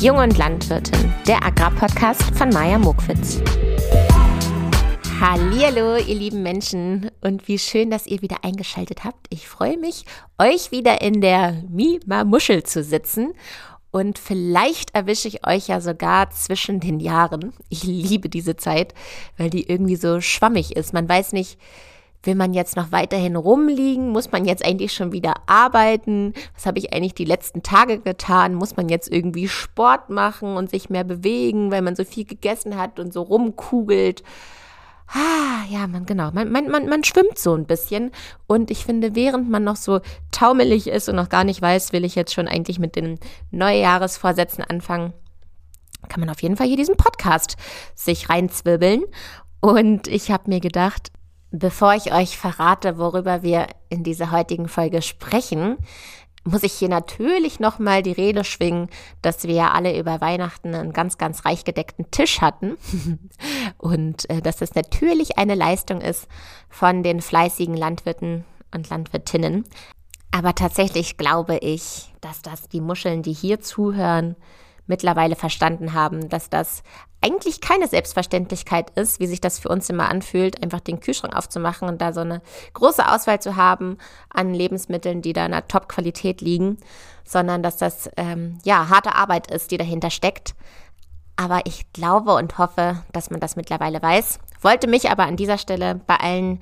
Jung und Landwirtin, der Agrarpodcast von Maja Mokwitz. Hallo, ihr lieben Menschen und wie schön, dass ihr wieder eingeschaltet habt. Ich freue mich, euch wieder in der Mima Muschel zu sitzen und vielleicht erwische ich euch ja sogar zwischen den Jahren. Ich liebe diese Zeit, weil die irgendwie so schwammig ist. Man weiß nicht, Will man jetzt noch weiterhin rumliegen? Muss man jetzt eigentlich schon wieder arbeiten? Was habe ich eigentlich die letzten Tage getan? Muss man jetzt irgendwie Sport machen und sich mehr bewegen, weil man so viel gegessen hat und so rumkugelt? Ah, ja, man, genau. Man, man, man, man schwimmt so ein bisschen. Und ich finde, während man noch so taumelig ist und noch gar nicht weiß, will ich jetzt schon eigentlich mit den Neujahresvorsätzen anfangen, kann man auf jeden Fall hier diesen Podcast sich reinzwirbeln. Und ich habe mir gedacht, Bevor ich euch verrate, worüber wir in dieser heutigen Folge sprechen, muss ich hier natürlich nochmal die Rede schwingen, dass wir ja alle über Weihnachten einen ganz, ganz reich gedeckten Tisch hatten und äh, dass das natürlich eine Leistung ist von den fleißigen Landwirten und Landwirtinnen. Aber tatsächlich glaube ich, dass das die Muscheln, die hier zuhören, mittlerweile verstanden haben, dass das eigentlich keine Selbstverständlichkeit ist, wie sich das für uns immer anfühlt, einfach den Kühlschrank aufzumachen und da so eine große Auswahl zu haben an Lebensmitteln, die da in einer Top-Qualität liegen, sondern dass das ähm, ja harte Arbeit ist, die dahinter steckt. Aber ich glaube und hoffe, dass man das mittlerweile weiß. Wollte mich aber an dieser Stelle bei allen,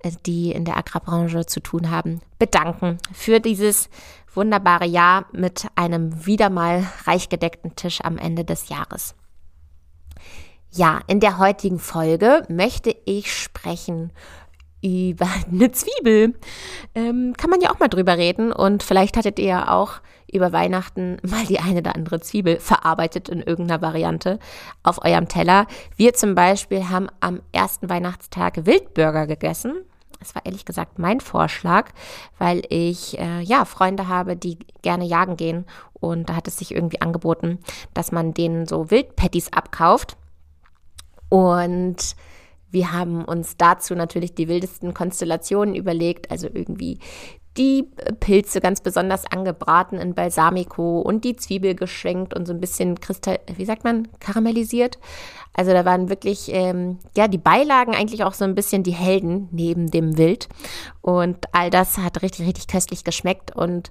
äh, die in der Agrarbranche zu tun haben, bedanken für dieses wunderbare Jahr mit einem wieder mal reich gedeckten Tisch am Ende des Jahres. Ja, in der heutigen Folge möchte ich sprechen über eine Zwiebel. Ähm, kann man ja auch mal drüber reden und vielleicht hattet ihr ja auch über Weihnachten mal die eine oder andere Zwiebel verarbeitet in irgendeiner Variante auf eurem Teller. Wir zum Beispiel haben am ersten Weihnachtstag Wildburger gegessen. Das war ehrlich gesagt mein Vorschlag, weil ich äh, ja Freunde habe, die gerne jagen gehen. Und da hat es sich irgendwie angeboten, dass man denen so Wildpatties abkauft. Und wir haben uns dazu natürlich die wildesten Konstellationen überlegt, also irgendwie die Pilze ganz besonders angebraten in Balsamico und die Zwiebel geschwenkt und so ein bisschen kristall, wie sagt man, karamellisiert. Also da waren wirklich, ähm, ja, die Beilagen eigentlich auch so ein bisschen die Helden neben dem Wild. Und all das hat richtig, richtig köstlich geschmeckt. Und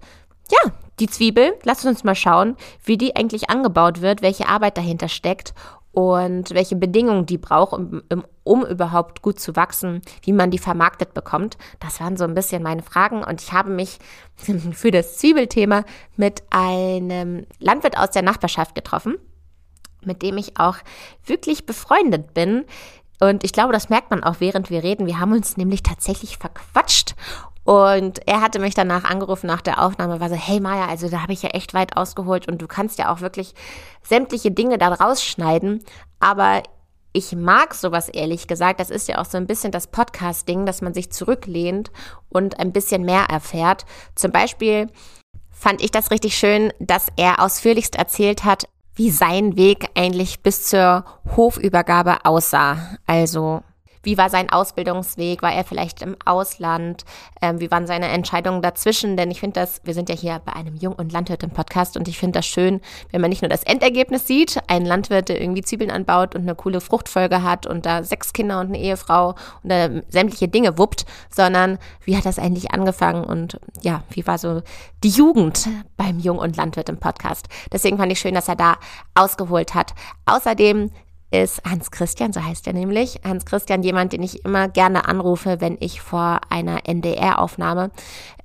ja, die Zwiebel, lasst uns mal schauen, wie die eigentlich angebaut wird, welche Arbeit dahinter steckt und welche Bedingungen die braucht, um, um, überhaupt gut zu wachsen, wie man die vermarktet bekommt. Das waren so ein bisschen meine Fragen und ich habe mich für das Zwiebelthema mit einem Landwirt aus der Nachbarschaft getroffen, mit dem ich auch wirklich befreundet bin. Und ich glaube, das merkt man auch, während wir reden. Wir haben uns nämlich tatsächlich verquatscht und er hatte mich danach angerufen nach der Aufnahme, war so, hey Maya, also da habe ich ja echt weit ausgeholt und du kannst ja auch wirklich sämtliche Dinge da rausschneiden. Aber ich mag sowas ehrlich gesagt. Das ist ja auch so ein bisschen das Podcast-Ding, dass man sich zurücklehnt und ein bisschen mehr erfährt. Zum Beispiel fand ich das richtig schön, dass er ausführlichst erzählt hat, wie sein Weg eigentlich bis zur Hofübergabe aussah. Also wie war sein Ausbildungsweg? War er vielleicht im Ausland? Ähm, wie waren seine Entscheidungen dazwischen? Denn ich finde das, wir sind ja hier bei einem Jung- und Landwirt-Podcast und ich finde das schön, wenn man nicht nur das Endergebnis sieht, ein Landwirt, der irgendwie Zwiebeln anbaut und eine coole Fruchtfolge hat und da sechs Kinder und eine Ehefrau und da sämtliche Dinge wuppt, sondern wie hat das eigentlich angefangen und ja, wie war so die Jugend beim Jung- und Landwirt im Podcast? Deswegen fand ich schön, dass er da ausgeholt hat. Außerdem ist Hans Christian, so heißt er nämlich. Hans Christian, jemand, den ich immer gerne anrufe, wenn ich vor einer NDR-Aufnahme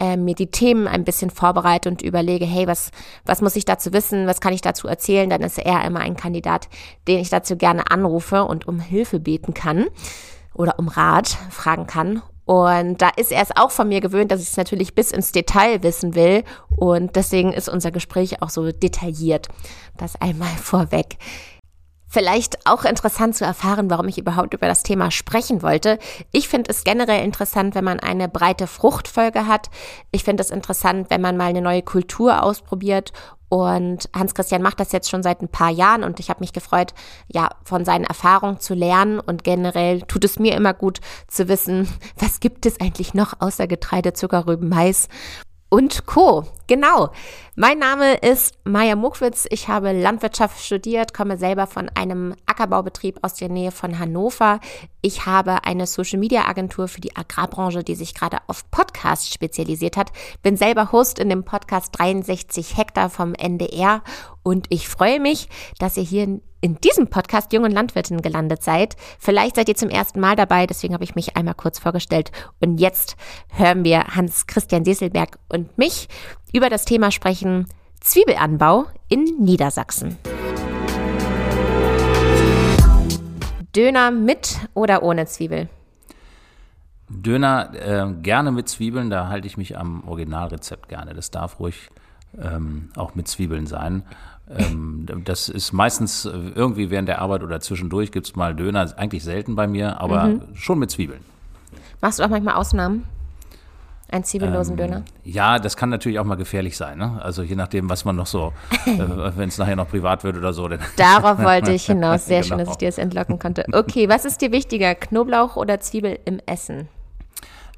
äh, mir die Themen ein bisschen vorbereite und überlege, hey, was, was muss ich dazu wissen, was kann ich dazu erzählen, dann ist er immer ein Kandidat, den ich dazu gerne anrufe und um Hilfe beten kann oder um Rat fragen kann. Und da ist er es auch von mir gewöhnt, dass ich es natürlich bis ins Detail wissen will. Und deswegen ist unser Gespräch auch so detailliert. Das einmal vorweg. Vielleicht auch interessant zu erfahren, warum ich überhaupt über das Thema sprechen wollte. Ich finde es generell interessant, wenn man eine breite Fruchtfolge hat. Ich finde es interessant, wenn man mal eine neue Kultur ausprobiert. Und Hans-Christian macht das jetzt schon seit ein paar Jahren und ich habe mich gefreut, ja, von seinen Erfahrungen zu lernen. Und generell tut es mir immer gut zu wissen, was gibt es eigentlich noch außer Getreide, Zucker, Rüben, Mais und Co. Genau. Mein Name ist Maja Muckwitz. Ich habe Landwirtschaft studiert, komme selber von einem Ackerbaubetrieb aus der Nähe von Hannover. Ich habe eine Social Media Agentur für die Agrarbranche, die sich gerade auf Podcasts spezialisiert hat. Bin selber Host in dem Podcast 63 Hektar vom NDR und ich freue mich, dass ihr hier in diesem Podcast Jungen Landwirtin gelandet seid. Vielleicht seid ihr zum ersten Mal dabei, deswegen habe ich mich einmal kurz vorgestellt. Und jetzt hören wir Hans-Christian Sesselberg und mich über das Thema sprechen Zwiebelanbau in Niedersachsen. Döner mit oder ohne Zwiebel? Döner äh, gerne mit Zwiebeln, da halte ich mich am Originalrezept gerne. Das darf ruhig ähm, auch mit Zwiebeln sein. Ähm, das ist meistens irgendwie während der Arbeit oder zwischendurch gibt es mal Döner, eigentlich selten bei mir, aber mhm. schon mit Zwiebeln. Machst du auch manchmal Ausnahmen? Einen zwiebellosen ähm, Döner? Ja, das kann natürlich auch mal gefährlich sein. Ne? Also je nachdem, was man noch so, äh, wenn es nachher noch privat wird oder so. Darauf wollte ich hinaus. Sehr genau. schön, dass ich dir das entlocken konnte. Okay, was ist dir wichtiger, Knoblauch oder Zwiebel im Essen?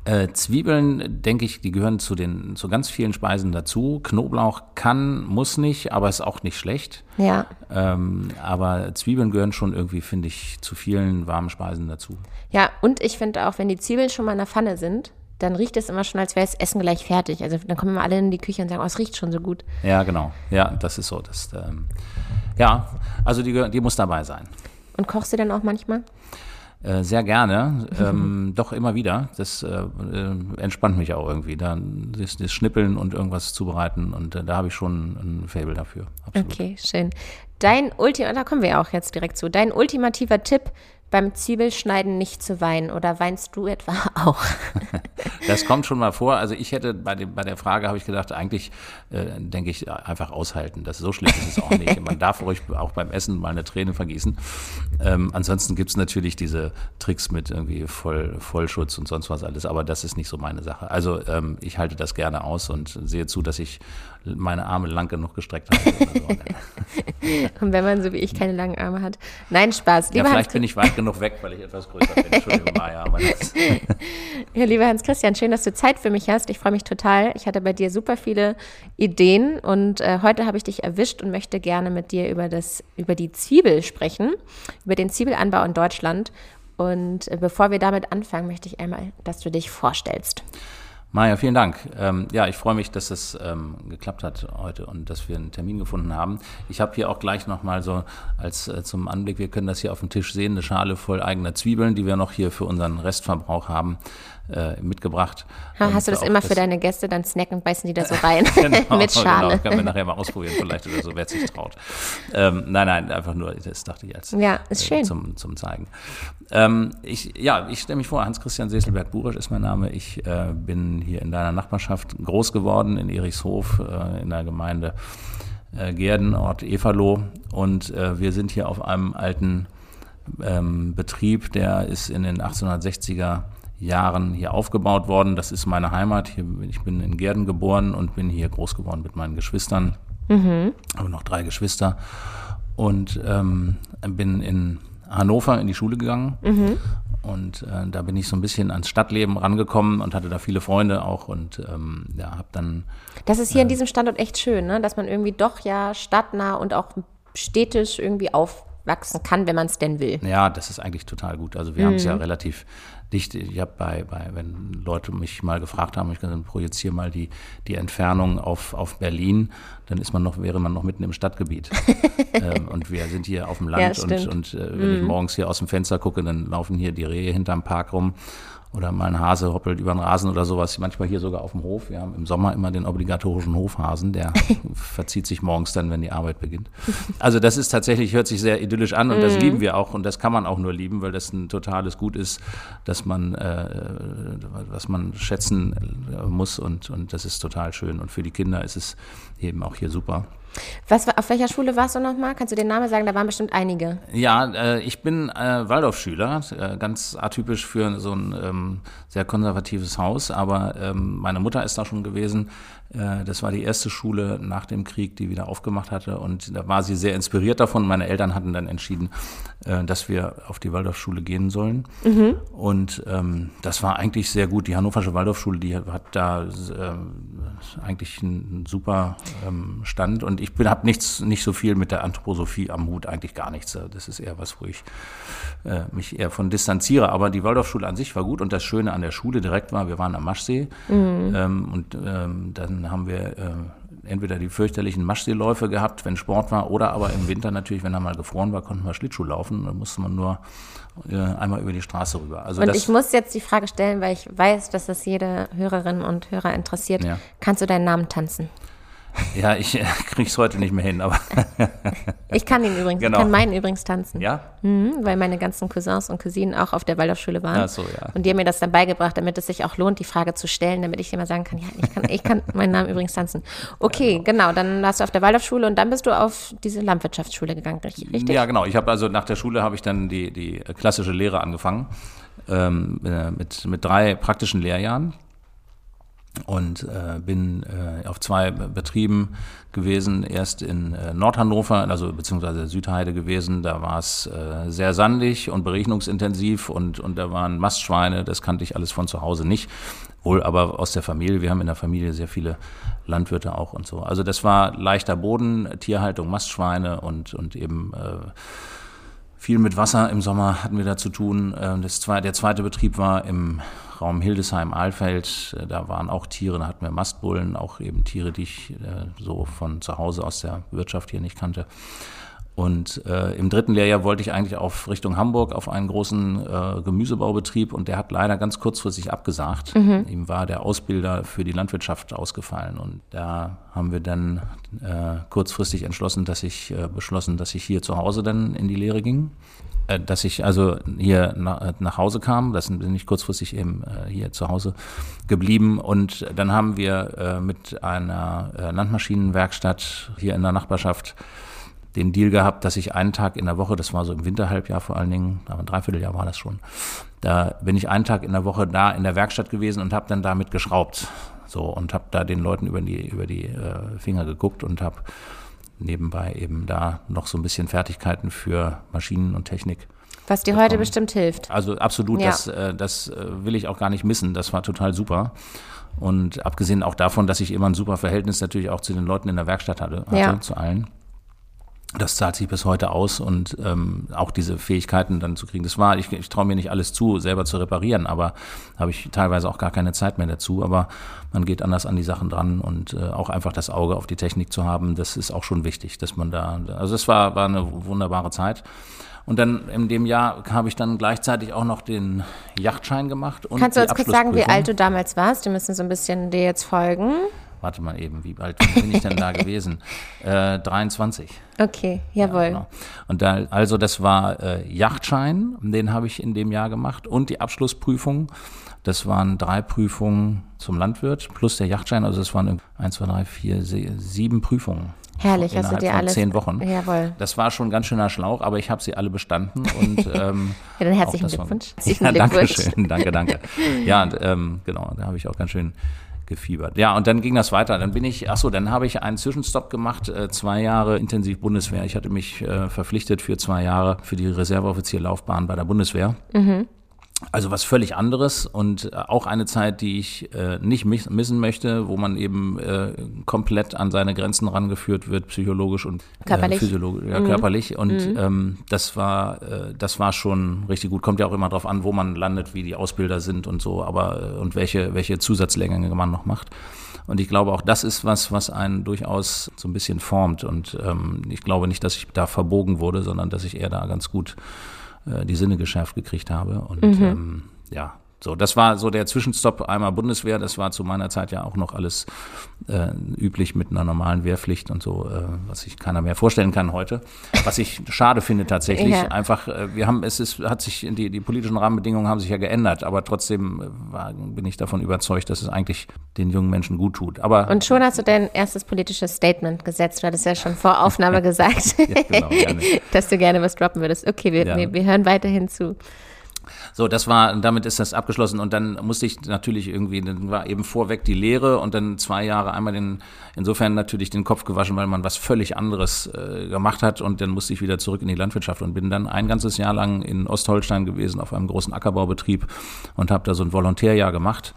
Äh, Zwiebeln, denke ich, die gehören zu den zu ganz vielen Speisen dazu. Knoblauch kann, muss nicht, aber ist auch nicht schlecht. Ja. Ähm, aber Zwiebeln gehören schon irgendwie, finde ich, zu vielen warmen Speisen dazu. Ja, und ich finde auch, wenn die Zwiebeln schon mal in der Pfanne sind, dann riecht es immer schon, als wäre das Essen gleich fertig. Also dann kommen wir alle in die Küche und sagen, oh, es riecht schon so gut. Ja, genau. Ja, das ist so. Das, ähm, ja, also die, die muss dabei sein. Und kochst du dann auch manchmal? Äh, sehr gerne, ähm, doch immer wieder. Das äh, äh, entspannt mich auch irgendwie. Dann das, das Schnippeln und irgendwas zubereiten und äh, da habe ich schon ein Fable dafür. Absolut. Okay, schön. Dein Ultima, da kommen wir auch jetzt direkt zu. Dein ultimativer Tipp beim Zwiebelschneiden nicht zu weinen oder weinst du etwa auch? das kommt schon mal vor. Also ich hätte bei, dem, bei der Frage habe ich gedacht, eigentlich äh, denke ich einfach aushalten. Das so schlimm ist es auch nicht. Man darf ruhig auch beim Essen mal eine Träne vergießen. Ähm, ansonsten gibt es natürlich diese Tricks mit irgendwie Voll, Vollschutz und sonst was alles, aber das ist nicht so meine Sache. Also ähm, ich halte das gerne aus und sehe zu, dass ich meine Arme lang genug gestreckt habe. und wenn man so wie ich keine langen Arme hat. Nein, Spaß. Lieber ja, vielleicht bin ich weit genug weg, weil ich etwas größer bin. Entschuldigung, Maja. Aber ja, lieber Hans-Christian, schön, dass du Zeit für mich hast. Ich freue mich total. Ich hatte bei dir super viele Ideen und äh, heute habe ich dich erwischt und möchte gerne mit dir über, das, über die Zwiebel sprechen, über den Zwiebelanbau in Deutschland. Und äh, bevor wir damit anfangen, möchte ich einmal, dass du dich vorstellst. Maja, vielen Dank. Ähm, ja, ich freue mich, dass es ähm, geklappt hat heute und dass wir einen Termin gefunden haben. Ich habe hier auch gleich nochmal so als äh, zum Anblick, wir können das hier auf dem Tisch sehen, eine Schale voll eigener Zwiebeln, die wir noch hier für unseren Restverbrauch haben äh, mitgebracht. Ha, hast du das immer das für deine Gäste, dann snacken und beißen die da so rein genau, mit Schale. Genau, können wir nachher mal ausprobieren vielleicht oder so, wer sich traut. Ähm, nein, nein, einfach nur, das dachte ich als ja, ist äh, schön. Zum, zum Zeigen. Ähm, ich, ja, ich stelle mich vor, Hans-Christian Seselberg-Burisch ist mein Name. Ich äh, bin hier in deiner Nachbarschaft groß geworden, in Erichshof, äh, in der Gemeinde äh, Gerden, Ort Everloh. Und wir sind hier auf einem alten ähm, Betrieb, der ist in den 1860er Jahren hier aufgebaut worden. Das ist meine Heimat. Hier, ich bin in Gerden geboren und bin hier groß geworden mit meinen Geschwistern. Mhm. Habe noch drei Geschwister und ähm, bin in Hannover in die Schule gegangen. Mhm. Und äh, da bin ich so ein bisschen ans Stadtleben rangekommen und hatte da viele Freunde auch und ähm, ja, habe dann. Das ist hier äh, in diesem Standort echt schön, ne? dass man irgendwie doch ja stadtnah und auch städtisch irgendwie aufwachsen kann, wenn man es denn will. Ja, das ist eigentlich total gut. Also wir mhm. haben es ja relativ dicht. Ich habe bei, bei, wenn Leute mich mal gefragt haben, ich kann projiziere mal die, die Entfernung auf, auf Berlin, dann ist man noch, wäre man noch mitten im Stadtgebiet. ähm, und wir sind hier auf dem Land ja, und, und äh, wenn mm. ich mhm. morgens hier aus dem Fenster gucke, dann laufen hier die Rehe hinterm Park rum oder mal ein Hase hoppelt über den Rasen oder sowas. Manchmal hier sogar auf dem Hof. Wir haben im Sommer immer den obligatorischen Hofhasen, der verzieht sich morgens dann, wenn die Arbeit beginnt. Also das ist tatsächlich, hört sich sehr idyllisch an und das mhm. lieben wir auch und das kann man auch nur lieben, weil das ein totales Gut ist, dass man, äh, was man schätzen muss und, und das ist total schön und für die Kinder ist es eben auch hier super. Was, auf welcher Schule warst du nochmal? Kannst du den Namen sagen? Da waren bestimmt einige. Ja, äh, ich bin äh, Waldorfschüler, äh, ganz atypisch für so ein ähm, sehr konservatives Haus, aber ähm, meine Mutter ist da schon gewesen. Äh, das war die erste Schule nach dem Krieg, die wieder aufgemacht hatte und da war sie sehr inspiriert davon. Meine Eltern hatten dann entschieden, äh, dass wir auf die Waldorfschule gehen sollen. Mhm. Und ähm, das war eigentlich sehr gut. Die Hannoversche Waldorfschule, die hat da äh, eigentlich einen super ähm, Stand und ich habe nichts, nicht so viel mit der Anthroposophie am Hut, eigentlich gar nichts. Das ist eher was, wo ich äh, mich eher von distanziere. Aber die Waldorfschule an sich war gut und das Schöne an der Schule direkt war, wir waren am Maschsee mhm. ähm, und ähm, dann haben wir äh, entweder die fürchterlichen Maschseeläufe gehabt, wenn Sport war, oder aber im Winter natürlich, wenn er mal gefroren war, konnten wir Schlittschuh laufen. Da musste man nur äh, einmal über die Straße rüber. Also und ich muss jetzt die Frage stellen, weil ich weiß, dass das jede Hörerin und Hörer interessiert. Ja. Kannst du deinen Namen tanzen? Ja, ich äh, kriege es heute nicht mehr hin, aber. ich kann ihn übrigens, genau. ich kann meinen übrigens tanzen. Ja? Mhm, weil meine ganzen Cousins und Cousinen auch auf der Waldorfschule waren. Ach so, ja. Und die haben mir das dann beigebracht, damit es sich auch lohnt, die Frage zu stellen, damit ich immer sagen kann, ja, ich kann, ich kann meinen Namen übrigens tanzen. Okay, ja, genau. genau. Dann warst du auf der Waldorfschule und dann bist du auf diese Landwirtschaftsschule gegangen, richtig? Ja, genau. Ich habe also nach der Schule habe ich dann die, die klassische Lehre angefangen. Ähm, äh, mit, mit drei praktischen Lehrjahren und äh, bin äh, auf zwei Betrieben gewesen, erst in äh, Nordhannover, also beziehungsweise Südheide gewesen, da war es äh, sehr sandig und beregnungsintensiv und, und da waren Mastschweine, das kannte ich alles von zu Hause nicht, wohl aber aus der Familie, wir haben in der Familie sehr viele Landwirte auch und so. Also das war leichter Boden, Tierhaltung, Mastschweine und, und eben äh, viel mit Wasser im Sommer hatten wir da zu tun. Äh, das, der zweite Betrieb war im Raum Hildesheim-Ahlfeld. Äh, da waren auch Tiere, da hatten wir Mastbullen, auch eben Tiere, die ich äh, so von zu Hause aus der Wirtschaft hier nicht kannte. Und äh, im dritten Lehrjahr wollte ich eigentlich auf Richtung Hamburg auf einen großen äh, Gemüsebaubetrieb und der hat leider ganz kurzfristig abgesagt. Mhm. Ihm war der Ausbilder für die Landwirtschaft ausgefallen und da haben wir dann äh, kurzfristig entschlossen, dass ich äh, beschlossen, dass ich hier zu Hause dann in die Lehre ging. Äh, dass ich also hier nach, nach Hause kam, das bin ich kurzfristig eben äh, hier zu Hause geblieben und dann haben wir äh, mit einer äh, Landmaschinenwerkstatt hier in der Nachbarschaft den Deal gehabt, dass ich einen Tag in der Woche, das war so im Winterhalbjahr vor allen Dingen, aber ein Dreivierteljahr war das schon, da bin ich einen Tag in der Woche da in der Werkstatt gewesen und habe dann damit geschraubt. So und habe da den Leuten über die, über die äh, Finger geguckt und habe nebenbei eben da noch so ein bisschen Fertigkeiten für Maschinen und Technik. Was dir bekommen. heute bestimmt hilft. Also absolut, ja. das, äh, das äh, will ich auch gar nicht missen. Das war total super. Und abgesehen auch davon, dass ich immer ein super Verhältnis natürlich auch zu den Leuten in der Werkstatt hatte, hatte ja. zu allen das zahlt sich bis heute aus und ähm, auch diese Fähigkeiten dann zu kriegen. Das war, ich, ich traue mir nicht alles zu, selber zu reparieren, aber habe ich teilweise auch gar keine Zeit mehr dazu. Aber man geht anders an die Sachen dran und äh, auch einfach das Auge auf die Technik zu haben, das ist auch schon wichtig, dass man da, also es war, war eine wunderbare Zeit. Und dann in dem Jahr habe ich dann gleichzeitig auch noch den Yachtschein gemacht. Und Kannst du uns kurz sagen, wie alt du damals warst? Wir müssen so ein bisschen dir jetzt folgen warte mal eben, wie alt bin ich denn da gewesen? Äh, 23. Okay, jawohl. Ja, genau. Und da, also das war äh, Yachtschein, den habe ich in dem Jahr gemacht und die Abschlussprüfung. Das waren drei Prüfungen zum Landwirt plus der Yachtschein. Also es waren eins, zwei, drei, vier, sieben Prüfungen. Herrlich, hast du dir alles. Zehn Wochen. Jawohl. Das war schon ein ganz schöner Schlauch, aber ich habe sie alle bestanden. Und, ähm, ja, dann herzlichen Glückwunsch. War, ja, danke schön, danke, danke. Ja, und, ähm, genau, da habe ich auch ganz schön gefiebert. Ja, und dann ging das weiter. Dann bin ich, ach so, dann habe ich einen Zwischenstopp gemacht, äh, zwei Jahre intensiv Bundeswehr. Ich hatte mich äh, verpflichtet für zwei Jahre für die Reserveoffizierlaufbahn bei der Bundeswehr. Mhm. Also was völlig anderes und äh, auch eine Zeit, die ich äh, nicht missen möchte, wo man eben äh, komplett an seine Grenzen rangeführt wird, psychologisch und äh, körperlich. physiologisch, ja, mhm. körperlich. Und mhm. ähm, das war, äh, das war schon richtig gut. Kommt ja auch immer darauf an, wo man landet, wie die Ausbilder sind und so, aber äh, und welche, welche Zusatzlehrgänge man noch macht. Und ich glaube, auch das ist was, was einen durchaus so ein bisschen formt. Und ähm, ich glaube nicht, dass ich da verbogen wurde, sondern dass ich eher da ganz gut äh, die Sinne geschärft gekriegt habe. Und mhm. ähm, ja, So, das war so der Zwischenstopp einmal Bundeswehr. Das war zu meiner Zeit ja auch noch alles äh, üblich mit einer normalen Wehrpflicht und so, äh, was sich keiner mehr vorstellen kann heute. Was ich schade finde tatsächlich. Ja. Einfach, äh, wir haben, es ist, hat sich, die, die politischen Rahmenbedingungen haben sich ja geändert, aber trotzdem äh, war, bin ich davon überzeugt, dass es eigentlich den jungen Menschen gut tut. Aber und schon hast du dein erstes politisches Statement gesetzt. Du hattest ja schon vor Aufnahme gesagt, ja, genau, dass du gerne was droppen würdest. Okay, wir, ja. wir, wir hören weiterhin zu. So, das war, damit ist das abgeschlossen und dann musste ich natürlich irgendwie, dann war eben vorweg die Lehre und dann zwei Jahre einmal den, insofern natürlich den Kopf gewaschen, weil man was völlig anderes äh, gemacht hat und dann musste ich wieder zurück in die Landwirtschaft und bin dann ein ganzes Jahr lang in Ostholstein gewesen auf einem großen Ackerbaubetrieb und habe da so ein Volontärjahr gemacht.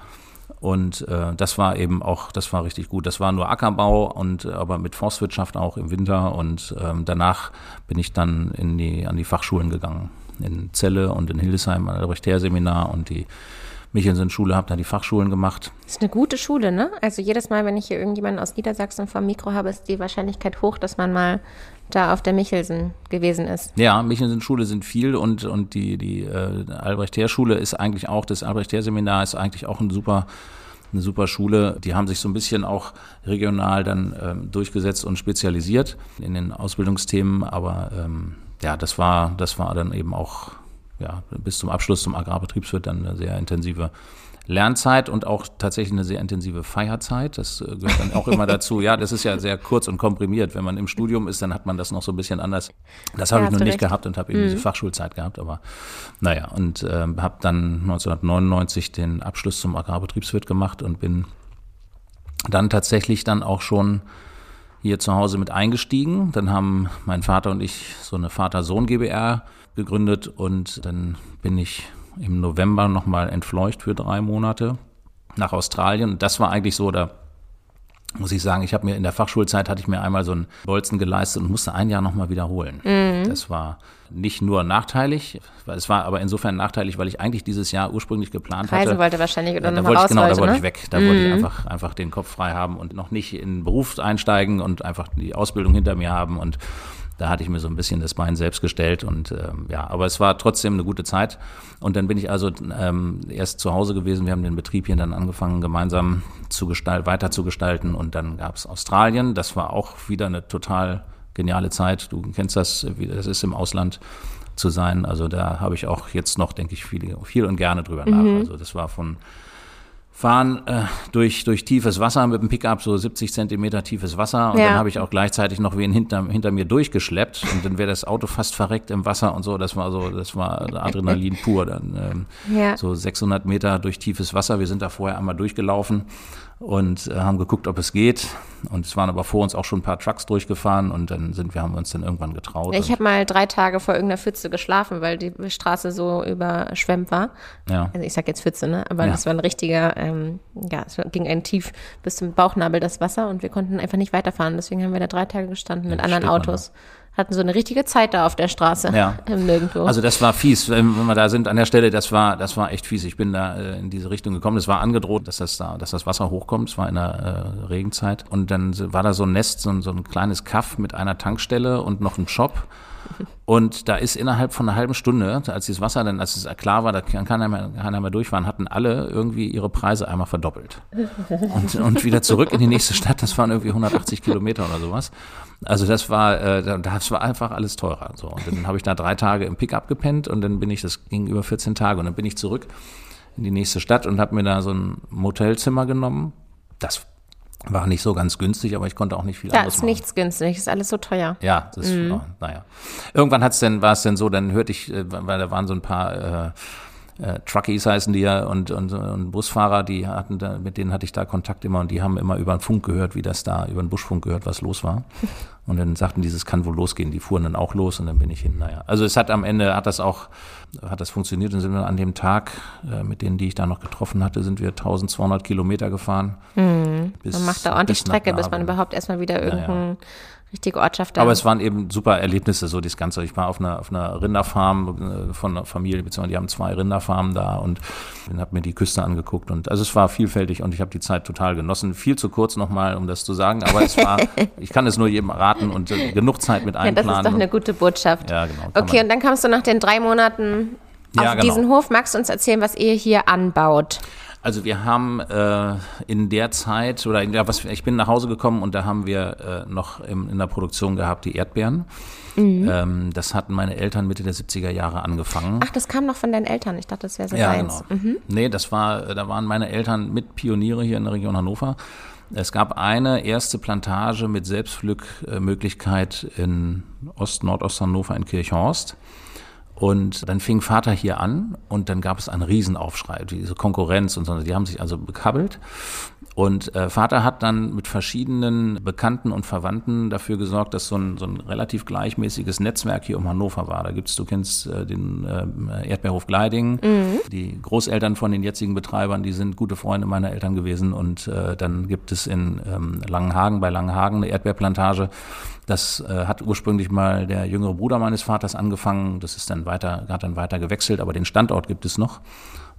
Und äh, das war eben auch, das war richtig gut. Das war nur Ackerbau und äh, aber mit Forstwirtschaft auch im Winter. Und ähm, danach bin ich dann in die, an die Fachschulen gegangen in Celle und in Hildesheim an der seminar und die Michelsen-Schule, habe da die Fachschulen gemacht. Das ist eine gute Schule, ne? Also jedes Mal, wenn ich hier irgendjemanden aus Niedersachsen vom Mikro habe, ist die Wahrscheinlichkeit hoch, dass man mal da auf der Michelsen gewesen ist. Ja, Michelsen-Schule sind viel und, und die, die äh, Albrecht-Heer-Schule ist eigentlich auch, das Albrecht-Heer-Seminar ist eigentlich auch ein super eine super Schule. Die haben sich so ein bisschen auch regional dann ähm, durchgesetzt und spezialisiert in den Ausbildungsthemen, aber ähm, ja, das war, das war dann eben auch ja, bis zum Abschluss zum Agrarbetriebswirt dann eine sehr intensive Lernzeit und auch tatsächlich eine sehr intensive Feierzeit. Das äh, gehört dann auch immer dazu. Ja, das ist ja sehr kurz und komprimiert. Wenn man im Studium ist, dann hat man das noch so ein bisschen anders. Das habe ja, ich noch nicht recht. gehabt und habe eben mhm. diese Fachschulzeit gehabt. Aber naja, und äh, habe dann 1999 den Abschluss zum Agrarbetriebswirt gemacht und bin dann tatsächlich dann auch schon hier zu Hause mit eingestiegen. Dann haben mein Vater und ich so eine Vater-Sohn GbR gegründet und dann bin ich im November nochmal entfleucht für drei Monate nach Australien. Und das war eigentlich so, da muss ich sagen, ich habe mir in der Fachschulzeit hatte ich mir einmal so einen Bolzen geleistet und musste ein Jahr nochmal wiederholen. Mhm. Das war nicht nur nachteilig, weil es war aber insofern nachteilig, weil ich eigentlich dieses Jahr ursprünglich geplant Reise hatte. wollte wahrscheinlich oder ja, da wollte ich, Genau, wollte, da wollte ne? ich weg. Da mhm. wollte ich mhm. einfach, einfach den Kopf frei haben und noch nicht in den Beruf einsteigen und einfach die Ausbildung hinter mir haben und da hatte ich mir so ein bisschen das Bein selbst gestellt und ähm, ja, aber es war trotzdem eine gute Zeit. Und dann bin ich also ähm, erst zu Hause gewesen. Wir haben den Betrieb hier dann angefangen, gemeinsam zu gestalten, weiter zu gestalten. Und dann gab es Australien. Das war auch wieder eine total geniale Zeit. Du kennst das, wie das ist im Ausland zu sein. Also da habe ich auch jetzt noch, denke ich, viel, viel und gerne drüber nach. Mhm. Also das war von fahren äh, durch, durch tiefes Wasser mit dem Pickup, so 70 Zentimeter tiefes Wasser. Und ja. dann habe ich auch gleichzeitig noch wen hinter, hinter mir durchgeschleppt und dann wäre das Auto fast verreckt im Wasser und so. Das war so, das war Adrenalin pur. Dann ähm, ja. so 600 Meter durch tiefes Wasser. Wir sind da vorher einmal durchgelaufen und äh, haben geguckt, ob es geht. Und es waren aber vor uns auch schon ein paar Trucks durchgefahren und dann sind wir, haben wir uns dann irgendwann getraut. Ich habe mal drei Tage vor irgendeiner Pfütze geschlafen, weil die Straße so überschwemmt war. Ja. Also ich sag jetzt Pfütze, ne? Aber ja. das war ein richtiger, ähm, ja, es ging ein tief bis zum Bauchnabel das Wasser und wir konnten einfach nicht weiterfahren. Deswegen haben wir da drei Tage gestanden mit anderen Autos. Man, hatten so eine richtige Zeit da auf der Straße. Ja. Nirgendwo. Also das war fies, wenn wir da sind an der Stelle, das war, das war echt fies. Ich bin da äh, in diese Richtung gekommen. Es war angedroht, dass das da, dass das Wasser hochkommt. Es war in der äh, Regenzeit. Und dann war da so ein Nest, so ein, so ein kleines Kaff mit einer Tankstelle und noch ein Shop. Und da ist innerhalb von einer halben Stunde, als dieses Wasser dann, als es klar war, da kann keiner mehr, keiner mehr durchfahren, hatten alle irgendwie ihre Preise einmal verdoppelt. Und, und wieder zurück in die nächste Stadt, das waren irgendwie 180 Kilometer oder sowas. Also das war, äh, das war einfach alles teurer. So. Und dann habe ich da drei Tage im Pickup gepennt und dann bin ich, das ging über 14 Tage und dann bin ich zurück in die nächste Stadt und habe mir da so ein Motelzimmer genommen. Das war nicht so ganz günstig, aber ich konnte auch nicht viel da anderes machen. Da ist nichts günstig, ist alles so teuer. Ja, das ist, mhm. oh, naja. Irgendwann hat's denn, war es denn so, dann hörte ich, äh, weil da waren so ein paar äh, äh, Truckies heißen die ja und, und, und Busfahrer, die hatten da, mit denen hatte ich da Kontakt immer und die haben immer über den Funk gehört, wie das da, über den Buschfunk gehört, was los war. Und dann sagten, dieses kann wohl losgehen. Die fuhren dann auch los und dann bin ich hin. Naja, also es hat am Ende, hat das auch, hat das funktioniert und sind wir an dem Tag, äh, mit denen, die ich da noch getroffen hatte, sind wir 1200 Kilometer gefahren. Mhm. Bis, man macht da ordentlich Strecke, bis man überhaupt erstmal wieder irgendein naja richtige Ortschaft. Aber es waren eben super Erlebnisse, so das Ganze. Ich war auf einer, auf einer Rinderfarm äh, von einer Familie, beziehungsweise die haben zwei Rinderfarmen da und habe mir die Küste angeguckt. Und also es war vielfältig und ich habe die Zeit total genossen. Viel zu kurz nochmal, um das zu sagen, aber es war, ich kann es nur jedem raten und äh, genug Zeit mit einplanen. Ja, das ist doch eine gute Botschaft. Ja, genau. Okay, und dann kamst du nach den drei Monaten ja, auf genau. diesen Hof. Magst du uns erzählen, was ihr hier anbaut? Also wir haben äh, in der Zeit, oder in der, was, ich bin nach Hause gekommen und da haben wir äh, noch im, in der Produktion gehabt die Erdbeeren. Mhm. Ähm, das hatten meine Eltern Mitte der 70er Jahre angefangen. Ach, das kam noch von deinen Eltern. Ich dachte, das wäre so ja, deins. Genau. Mhm. Nee, das war, da waren meine Eltern mit Pioniere hier in der Region Hannover. Es gab eine erste Plantage mit Selbstpflückmöglichkeit in Ost-Nordost-Hannover in Kirchhorst. Und dann fing Vater hier an und dann gab es einen Riesenaufschrei, diese Konkurrenz und so. Die haben sich also bekabbelt. Und äh, Vater hat dann mit verschiedenen Bekannten und Verwandten dafür gesorgt, dass so ein, so ein relativ gleichmäßiges Netzwerk hier um Hannover war. Da gibt's, du kennst äh, den äh, Erdbeerhof Gleiding, mhm. die Großeltern von den jetzigen Betreibern, die sind gute Freunde meiner Eltern gewesen. Und äh, dann gibt es in ähm, Langenhagen, bei Langenhagen eine Erdbeerplantage. Das äh, hat ursprünglich mal der jüngere Bruder meines Vaters angefangen. Das ist dann weiter, hat dann weiter gewechselt, aber den Standort gibt es noch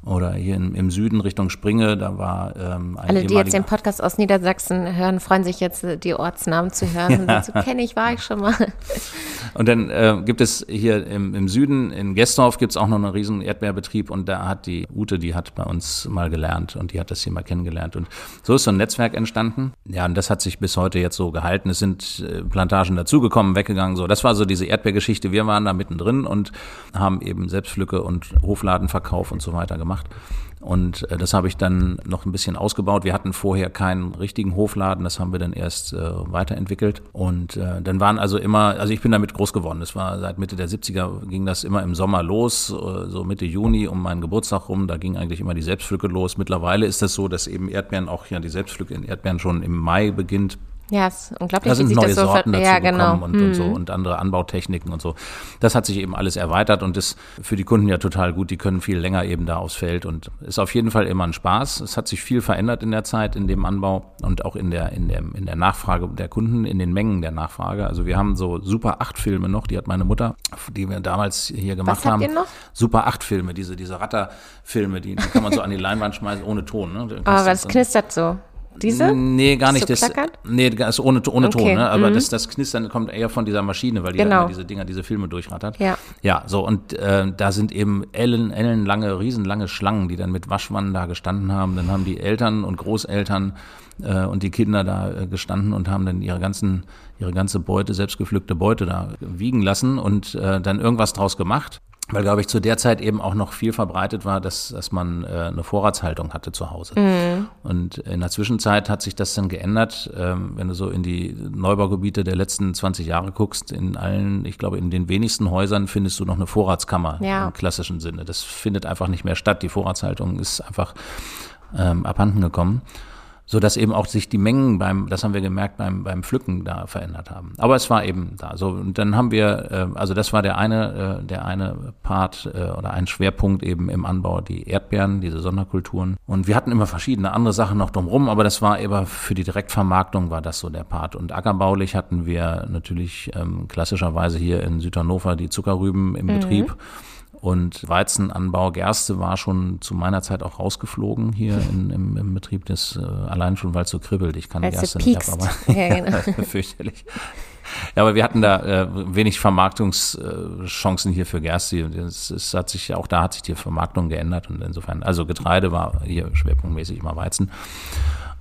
oder hier im, im Süden Richtung Springe, da war ähm, ein Alle, die jetzt den Podcast aus Niedersachsen hören, freuen sich jetzt, die Ortsnamen zu hören. ja. So kenne ich, war ich schon mal. Und dann äh, gibt es hier im, im Süden, in Gestorf, gibt es auch noch einen riesen Erdbeerbetrieb und da hat die Ute, die hat bei uns mal gelernt und die hat das hier mal kennengelernt. Und so ist so ein Netzwerk entstanden. Ja, und das hat sich bis heute jetzt so gehalten. Es sind äh, Plantagen dazugekommen, weggegangen. So, das war so diese Erdbeergeschichte. Wir waren da mittendrin und haben eben Selbstpflücke und Hofladenverkauf und so weiter gemacht gemacht. Und äh, das habe ich dann noch ein bisschen ausgebaut. Wir hatten vorher keinen richtigen Hofladen, das haben wir dann erst äh, weiterentwickelt. Und äh, dann waren also immer, also ich bin damit groß geworden. Das war seit Mitte der 70er ging das immer im Sommer los, äh, so Mitte Juni um meinen Geburtstag rum. Da ging eigentlich immer die Selbstpflücke los. Mittlerweile ist das so, dass eben Erdbeeren auch ja die Selbstpflücke in Erdbeeren schon im Mai beginnt. Ja, es ist unglaublich, da sind neue so Sorten dazu ja, genau. und, hm. und, so mhm. und andere Anbautechniken und so. Das hat sich eben alles erweitert und ist für die Kunden ja total gut. Die können viel länger eben da aufs Feld und ist auf jeden Fall immer ein Spaß. Es hat sich viel verändert in der Zeit in dem Anbau und auch in der in der in der Nachfrage der Kunden, in den Mengen der Nachfrage. Also wir haben so Super 8 Filme noch, die hat meine Mutter, die wir damals hier gemacht Was haben. Ihr noch? Super 8 Filme, diese diese Ratterfilme, die, die kann man so an die Leinwand schmeißen ohne Ton. Ne? Aber es knistert so. Diese? Nee, gar nicht. So das, nee, das ohne, ohne okay. Ton, ne? aber mhm. das, das Knistern kommt eher von dieser Maschine, weil die genau. diese Dinger, diese Filme durchrattert. Ja. Ja, so und äh, da sind eben ellen, ellenlange, riesenlange Schlangen, die dann mit Waschwannen da gestanden haben. Dann haben die Eltern und Großeltern äh, und die Kinder da äh, gestanden und haben dann ihre ganzen, ihre ganze Beute, selbstgepflückte Beute da wiegen lassen und äh, dann irgendwas draus gemacht weil, glaube ich, zu der Zeit eben auch noch viel verbreitet war, dass, dass man äh, eine Vorratshaltung hatte zu Hause. Mhm. Und in der Zwischenzeit hat sich das dann geändert. Ähm, wenn du so in die Neubaugebiete der letzten 20 Jahre guckst, in allen, ich glaube, in den wenigsten Häusern findest du noch eine Vorratskammer ja. im klassischen Sinne. Das findet einfach nicht mehr statt. Die Vorratshaltung ist einfach ähm, abhanden gekommen so dass eben auch sich die Mengen beim, das haben wir gemerkt, beim, beim Pflücken da verändert haben. Aber es war eben da. So, und dann haben wir, äh, also das war der eine, äh, der eine Part äh, oder ein Schwerpunkt eben im Anbau, die Erdbeeren, diese Sonderkulturen. Und wir hatten immer verschiedene andere Sachen noch drumherum, aber das war eben für die Direktvermarktung war das so der Part. Und ackerbaulich hatten wir natürlich ähm, klassischerweise hier in Südhannover die Zuckerrüben im mhm. Betrieb. Und Weizenanbau, Gerste war schon zu meiner Zeit auch rausgeflogen hier in, im, im, Betrieb. Das äh, allein schon, weil es so kribbelt. Ich kann Gerste nicht ab, aber ja, genau. fürchterlich. Ja, aber wir hatten da äh, wenig Vermarktungschancen hier für Gerste. Es, es hat sich auch da hat sich die Vermarktung geändert und insofern, also Getreide war hier schwerpunktmäßig immer Weizen.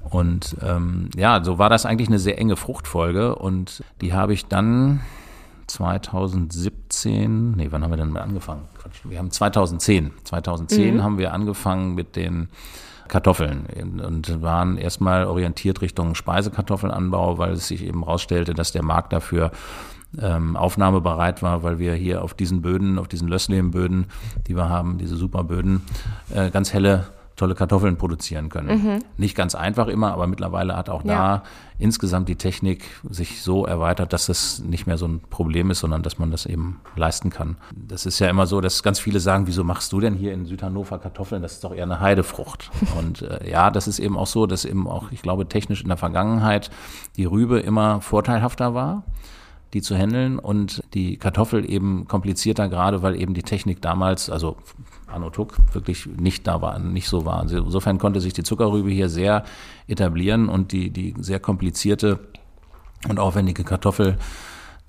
Und ähm, ja, so war das eigentlich eine sehr enge Fruchtfolge und die habe ich dann 2017, nee, wann haben wir denn mal angefangen? Wir haben 2010. 2010 mhm. haben wir angefangen mit den Kartoffeln und waren erstmal orientiert Richtung Speisekartoffelanbau, weil es sich eben herausstellte, dass der Markt dafür ähm, aufnahmebereit war, weil wir hier auf diesen Böden, auf diesen Lösslehmböden, die wir haben, diese Superböden, äh, ganz helle tolle Kartoffeln produzieren können. Mhm. Nicht ganz einfach immer, aber mittlerweile hat auch ja. da insgesamt die Technik sich so erweitert, dass das nicht mehr so ein Problem ist, sondern dass man das eben leisten kann. Das ist ja immer so, dass ganz viele sagen, wieso machst du denn hier in Südhannover Kartoffeln? Das ist doch eher eine Heidefrucht. Und äh, ja, das ist eben auch so, dass eben auch, ich glaube, technisch in der Vergangenheit die Rübe immer vorteilhafter war die zu handeln und die Kartoffel eben komplizierter, gerade weil eben die Technik damals, also Tuck wirklich nicht da war, nicht so war. Insofern konnte sich die Zuckerrübe hier sehr etablieren und die, die sehr komplizierte und aufwendige Kartoffel,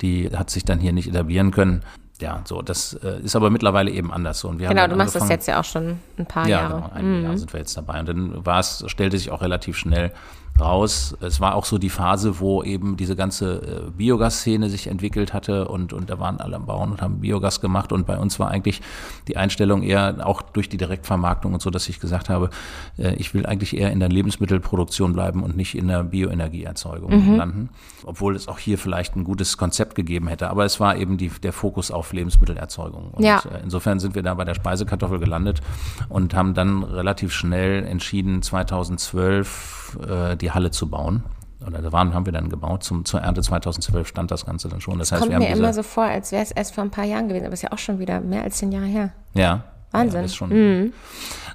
die hat sich dann hier nicht etablieren können. ja, so, das äh, ist aber mittlerweile eben anders. Und wir genau, haben du machst das jetzt ja auch schon ein paar ja, Jahre. Genau, ein Mhm. Jahr sind wir jetzt dabei. Und dann war es, stellte sich auch relativ schnell raus. Es war auch so die Phase, wo eben diese ganze äh, Biogas-Szene sich entwickelt hatte und, und da waren alle am Bauen und haben Biogas gemacht und bei uns war eigentlich die Einstellung eher auch durch die Direktvermarktung und so, dass ich gesagt habe, äh, ich will eigentlich eher in der Lebensmittelproduktion bleiben und nicht in der Bioenergieerzeugung landen, obwohl es auch hier vielleicht ein gutes Konzept gegeben hätte, aber es war eben die, der Fokus auf Lebensmittelerzeugung. Und Ja. äh, insofern sind wir da bei der Speisekartoffel gelandet und haben dann relativ schnell entschieden, 2012 äh, die Halle zu bauen. Oder da waren, haben wir dann gebaut. Zum, zur Ernte 2012 stand das Ganze dann schon. Das heißt, Kommt wir haben mir immer so vor, als wäre es erst vor ein paar Jahren gewesen, aber es ist ja auch schon wieder mehr als zehn Jahre her. ja, Wahnsinn. Ja, ist schon,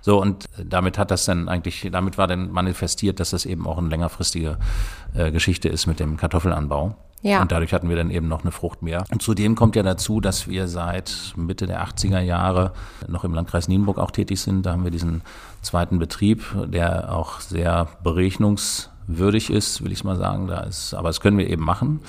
So, und damit hat das dann eigentlich, damit war dann manifestiert, dass das eben auch eine längerfristige äh, Geschichte ist mit dem Kartoffelanbau. Ja. Und dadurch hatten wir dann eben noch eine Frucht mehr. Und zudem kommt ja dazu, dass wir seit Mitte der 80er Jahre noch im Landkreis Nienburg auch tätig sind. Da haben wir diesen zweiten Betrieb, der auch sehr berechnungswürdig ist, will ich mal sagen. Da ist, aber das können wir eben machen.